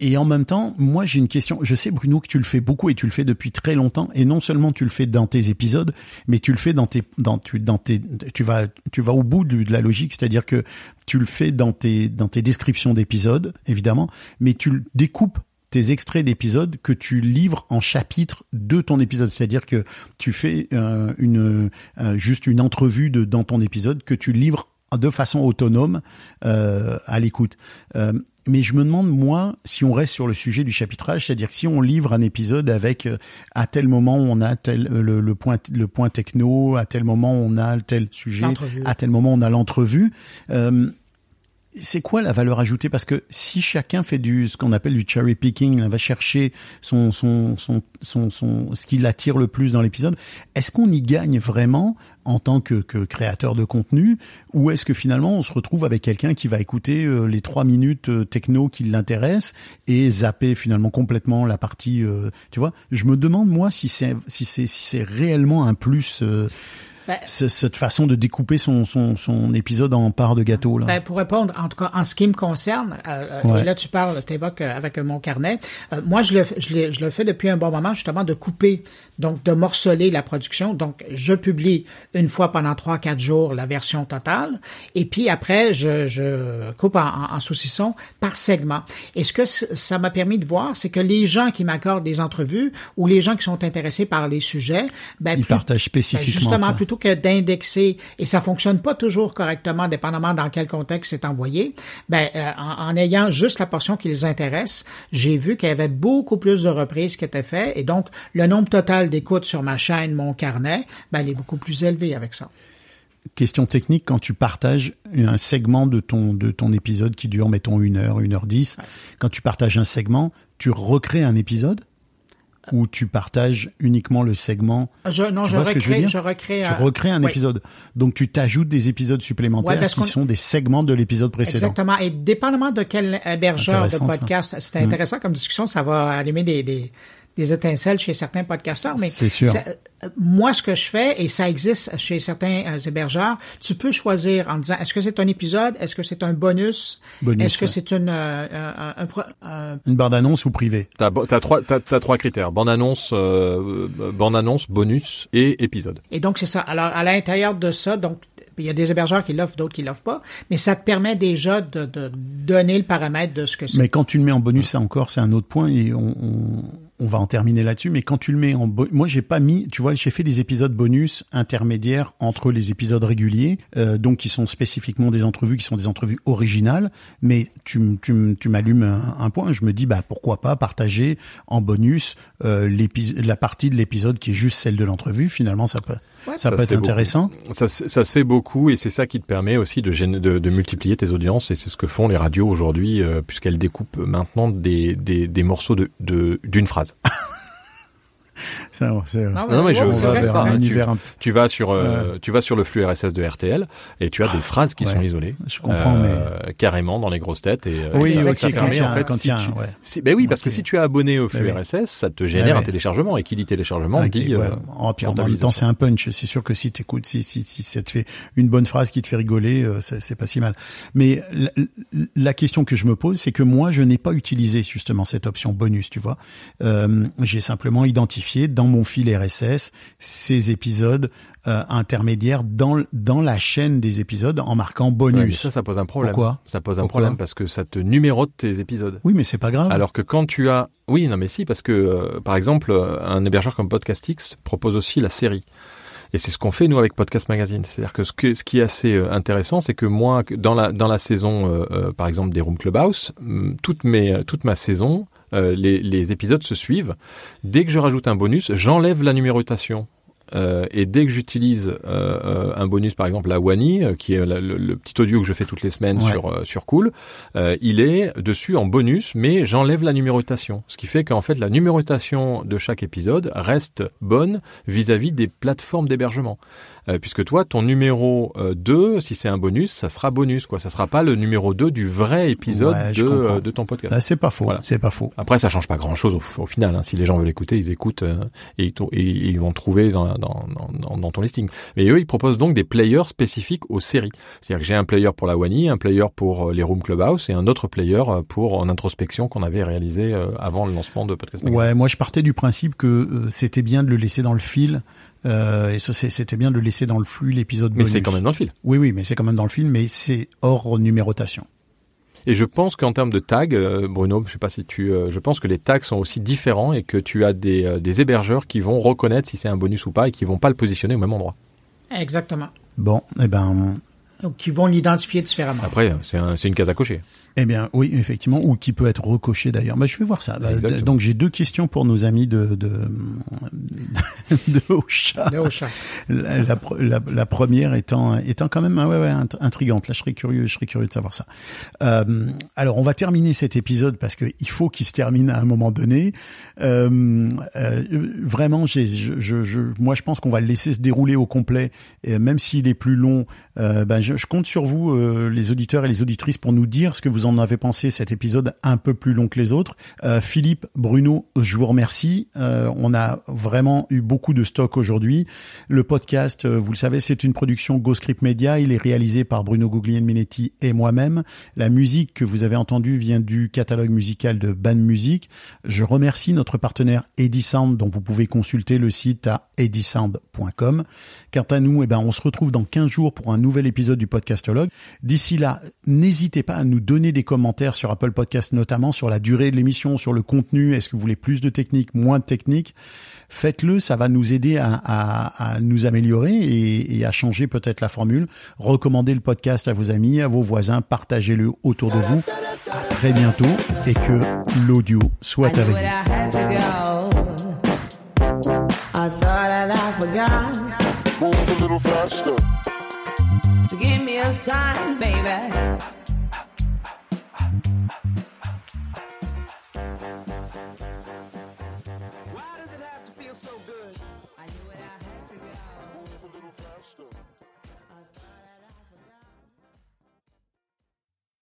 [SPEAKER 3] Et, en même temps, moi j'ai une question. Je sais Bruno que tu le fais beaucoup et tu le fais depuis très longtemps. Et non seulement tu le fais dans tes épisodes, mais tu le fais dans tes, dans tu, dans tes, tu vas, tu vas au bout de, la logique, c'est-à-dire que tu le fais dans tes, dans tes descriptions d'épisodes, évidemment, mais tu découpes tes extraits d'épisodes que tu livres en chapitres de ton épisode, c'est-à-dire que tu fais euh, une euh, juste une entrevue de dans ton épisode que tu livres de façon autonome euh, à l'écoute. Mais je me demande moi si on reste sur le sujet du chapitrage, c'est-à-dire que si on livre un épisode avec euh, à tel moment on a tel euh, le, le point le point techno, à tel moment on a tel sujet, à tel moment on a l'entrevue. Euh, c'est quoi la valeur ajoutée? Parce que si chacun fait du ce qu'on appelle du cherry picking, va chercher son son son son, son ce qui l'attire le plus dans l'épisode, est-ce qu'on y gagne vraiment en tant que, que créateur de contenu? Ou est-ce que finalement on se retrouve avec quelqu'un qui va écouter euh, les trois minutes euh, techno qui l'intéresse et zapper finalement complètement la partie euh, tu vois? Je me demande moi si c'est si c'est si c'est réellement un plus
[SPEAKER 4] Ben,
[SPEAKER 3] ce- cette façon de découper son, son, son épisode en parts de gâteau là.
[SPEAKER 4] Ben, pour répondre, en tout cas, en ce qui me concerne, euh, euh,
[SPEAKER 3] Ouais.
[SPEAKER 4] et là tu parles, tu évoques avec euh, mon carnet, euh, moi je le, je le fais depuis un bon moment justement de couper, donc de morceler la production. Donc je publie une fois pendant trois quatre jours la version totale, et puis après je, je coupe en, en, saucisson par segment. Et ce que ça m'a permis de voir, c'est que les gens qui m'accordent des entrevues ou les gens qui sont intéressés par les sujets, ben,
[SPEAKER 3] Ils
[SPEAKER 4] plus-
[SPEAKER 3] partagent spécifiquement
[SPEAKER 4] ben, justement,
[SPEAKER 3] ça.
[SPEAKER 4] plutôt que d'indexer, et ça fonctionne pas toujours correctement, dépendamment dans quel contexte c'est envoyé, ben, euh, en, en ayant juste la portion qui les intéresse, j'ai vu qu'il y avait beaucoup plus de reprises qui étaient faites, et donc le nombre total d'écoutes sur ma chaîne, mon carnet, ben, il est beaucoup plus élevé avec ça.
[SPEAKER 3] Question technique, quand tu partages un segment de ton, de ton épisode qui dure, mettons, une heure, une heure dix, quand tu partages un segment, tu recrées un épisode ou tu partages uniquement le segment?
[SPEAKER 4] Je, non, je
[SPEAKER 3] je
[SPEAKER 4] recrée,
[SPEAKER 3] dire?
[SPEAKER 4] je recrée,
[SPEAKER 3] Tu recrées un
[SPEAKER 4] oui.
[SPEAKER 3] épisode. Donc tu t'ajoutes des épisodes supplémentaires
[SPEAKER 4] Ouais,
[SPEAKER 3] qui sont des segments de l'épisode précédent.
[SPEAKER 4] Exactement. Et dépendamment de quel hébergeur de.
[SPEAKER 3] Mm.
[SPEAKER 4] podcast, c'est intéressant comme discussion, ça va allumer des, des, des étincelles chez certains podcasteurs. Mais
[SPEAKER 3] C'est sûr.
[SPEAKER 4] ça- euh, moi, ce que je fais, et ça existe chez certains euh, hébergeurs, tu peux choisir en disant, est-ce que c'est un épisode, est-ce que c'est un bonus,
[SPEAKER 3] Bonus,
[SPEAKER 4] est-ce que
[SPEAKER 3] ouais.
[SPEAKER 4] c'est une, euh, un, un pro- un-
[SPEAKER 3] Une barre d'annonce ou privé.
[SPEAKER 5] T'as, t'as trois, t'as, t'as trois critères bande annonce, euh, bande annonce, bonus et épisode.
[SPEAKER 4] Et donc, c'est ça. Alors, à l'intérieur de ça, donc, il y a des hébergeurs qui l'offrent, d'autres qui l'offrent pas, mais ça te permet déjà de, de donner le paramètre de ce que c'est.
[SPEAKER 3] Mais quand tu le mets en bonus, ça encore, c'est un autre point et on, on, on va en terminer là-dessus. Mais quand tu le mets en moi j'ai pas mis, tu vois, j'ai fait des épisodes bonus intermédiaires entre les épisodes réguliers, euh, donc qui sont spécifiquement des entrevues, qui sont des entrevues originales. Mais tu, tu, tu m'allumes un, point, je me dis bah pourquoi pas partager en bonus euh, la partie de l'épisode qui est juste celle de l'entrevue. Finalement, ça peut,
[SPEAKER 4] Ouais,
[SPEAKER 3] ça,
[SPEAKER 5] Ça
[SPEAKER 3] peut
[SPEAKER 5] se
[SPEAKER 3] être
[SPEAKER 5] fait beaucoup.
[SPEAKER 3] intéressant.
[SPEAKER 5] Ça, se- ça se fait beaucoup et c'est ça qui te permet aussi de, gêner- de, de multiplier tes audiences et c'est ce que font les radios aujourd'hui euh, puisqu'elles découpent maintenant des, des, des morceaux de, de, d'une phrase.
[SPEAKER 3] Ça, c'est-
[SPEAKER 4] Non,
[SPEAKER 5] Non, mais je-
[SPEAKER 3] on va vers un univers
[SPEAKER 5] Tu vas sur, euh, tu vas sur le flux RSS de RTL et tu as des phrases qui
[SPEAKER 3] Ouais.
[SPEAKER 5] sont isolées.
[SPEAKER 3] Je comprends,
[SPEAKER 5] euh, carrément dans les grosses têtes et, euh,
[SPEAKER 3] Oui,
[SPEAKER 5] et ça, ça permet en fait
[SPEAKER 3] quand
[SPEAKER 5] si tu-
[SPEAKER 3] ouais.
[SPEAKER 5] ben oui parce que si tu es abonné au flux
[SPEAKER 3] oui.
[SPEAKER 5] RSS ça te génère
[SPEAKER 3] Ouais,
[SPEAKER 5] un téléchargement et qui dit téléchargement
[SPEAKER 3] Ok,
[SPEAKER 5] dit
[SPEAKER 3] ouais.
[SPEAKER 5] euh,
[SPEAKER 3] Oh, puis en même temps, c'est un punch. C'est sûr que si t'écoutes, si, si, si ça te fait une bonne phrase qui te fait rigoler, euh, c'est c'est pas si mal. Mais la, la question que je me pose, c'est que moi, je n'ai pas utilisé justement cette option bonus, tu vois. Euh, J'ai simplement identifié dans mon fil RSS ces épisodes euh, intermédiaires dans, dans la chaîne des épisodes en marquant bonus.
[SPEAKER 5] ça ça pose un problème.
[SPEAKER 3] Pourquoi?
[SPEAKER 5] Ça pose un
[SPEAKER 3] Pourquoi?
[SPEAKER 5] problème parce que ça te numérote tes épisodes.
[SPEAKER 3] Oui, mais c'est pas grave.
[SPEAKER 5] Alors que quand tu as, oui, non mais si, parce que euh, par exemple, euh, un hébergeur comme Podcastix propose aussi la série. Et c'est ce qu'on fait nous avec Podcast Magazine. C'est-à-dire que ce, que ce qui est assez intéressant, c'est que moi, dans la dans la saison, euh, par exemple des Room Clubhouse, toute mes toute ma saison, euh, les, les épisodes se suivent. Dès que je rajoute un bonus, j'enlève la numérotation. Euh, et dès que j'utilise euh, un bonus, par exemple la Wani, qui est la- le, le petit audio que je fais toutes les semaines
[SPEAKER 3] Ouais.
[SPEAKER 5] sur sur Cool, il est dessus en bonus, mais j'enlève la numérotation. Ce qui fait qu'en fait la numérotation de chaque épisode reste bonne vis-à-vis des plateformes d'hébergement. Euh, puisque toi, ton numéro euh, 2, si c'est un bonus, ça sera bonus, quoi. Ça sera pas le numéro 2 du vrai épisode
[SPEAKER 3] Ouais,
[SPEAKER 5] de, euh, de ton podcast.
[SPEAKER 3] Ah, c'est pas faux.
[SPEAKER 5] Voilà.
[SPEAKER 3] C'est pas faux.
[SPEAKER 5] Après, ça change pas grand-chose au, au final. hein. Si les gens veulent écouter, ils écoutent euh, et, et ils vont trouver dans, dans, dans, dans ton listing. Mais eux, ils proposent donc des players spécifiques aux séries. C'est-à-dire que j'ai un player pour la Wani, un player pour euh, les Room Clubhouse et un autre player euh, pour en introspection qu'on avait réalisé euh, avant le lancement de Podcast Magazine.
[SPEAKER 3] Ouais, moi je partais du principe que euh, c'était bien de le laisser dans le fil. Euh, et ça, c'était bien de le laisser dans le flux l'épisode
[SPEAKER 5] Mais c'est quand même dans le fil.
[SPEAKER 3] Oui, oui, mais c'est quand même dans le film, mais c'est hors numérotation.
[SPEAKER 5] Et je pense qu'en termes de tags, euh, Bruno, je sais pas si tu, euh, je pense que les tags sont aussi différents et que tu as des, des hébergeurs qui vont reconnaître si c'est un bonus ou pas et qui vont pas le positionner au même endroit.
[SPEAKER 4] Exactement.
[SPEAKER 3] Bon, eh ben,
[SPEAKER 4] Donc, qui vont l'identifier différemment.
[SPEAKER 5] Après, c'est un, c'est une case à cocher.
[SPEAKER 3] Eh bien, oui, effectivement, ou qui peut être recoché d'ailleurs. Bah, je vais voir ça. Bah,
[SPEAKER 5] Exactement.
[SPEAKER 3] donc j'ai deux questions pour nos amis de, de de Ocha.
[SPEAKER 4] De Ocha.
[SPEAKER 3] La, la, la, la première étant étant quand même ouais, ouais, intrigante. Là, je serais curieux, je serais curieux de savoir ça. Euh, alors, on va terminer cet épisode parce que il faut qu'il se termine à un moment donné. Euh, euh, vraiment, j'ai, je, je, je, moi, je pense qu'on va le laisser se dérouler au complet, et même s'il est plus long. Euh, ben, je, je, compte sur vous, euh, les auditeurs et les auditrices, pour nous dire ce que vous en avez pensé cet épisode un peu plus long que les autres. Euh, Philippe, Bruno, je vous remercie. on a vraiment eu beaucoup de stock aujourd'hui. Le podcast, vous le savez, c'est une production GoScript Media. Il est réalisé par Bruno Guglielminetti et moi-même. La musique que vous avez entendue vient du catalogue musical de Ban Music. Je remercie notre partenaire Edisound dont vous pouvez consulter le site à edisound.com. Quant à nous, eh ben, on se retrouve dans 15 jours pour un nouvel épisode du Podcastologue. D'ici là, n'hésitez pas à nous donner des commentaires sur Apple Podcast, notamment sur la durée de l'émission, sur le contenu. Est-ce que vous voulez plus de technique, moins de technique? Faites-le, ça va nous aider à, à, à nous améliorer et, et à changer peut-être la formule. Recommandez le podcast à vos amis, à vos voisins, partagez-le autour de vous. À très bientôt et que l'audio soit avec vous.
[SPEAKER 2] Move a little faster.
[SPEAKER 1] So give me a sign, baby.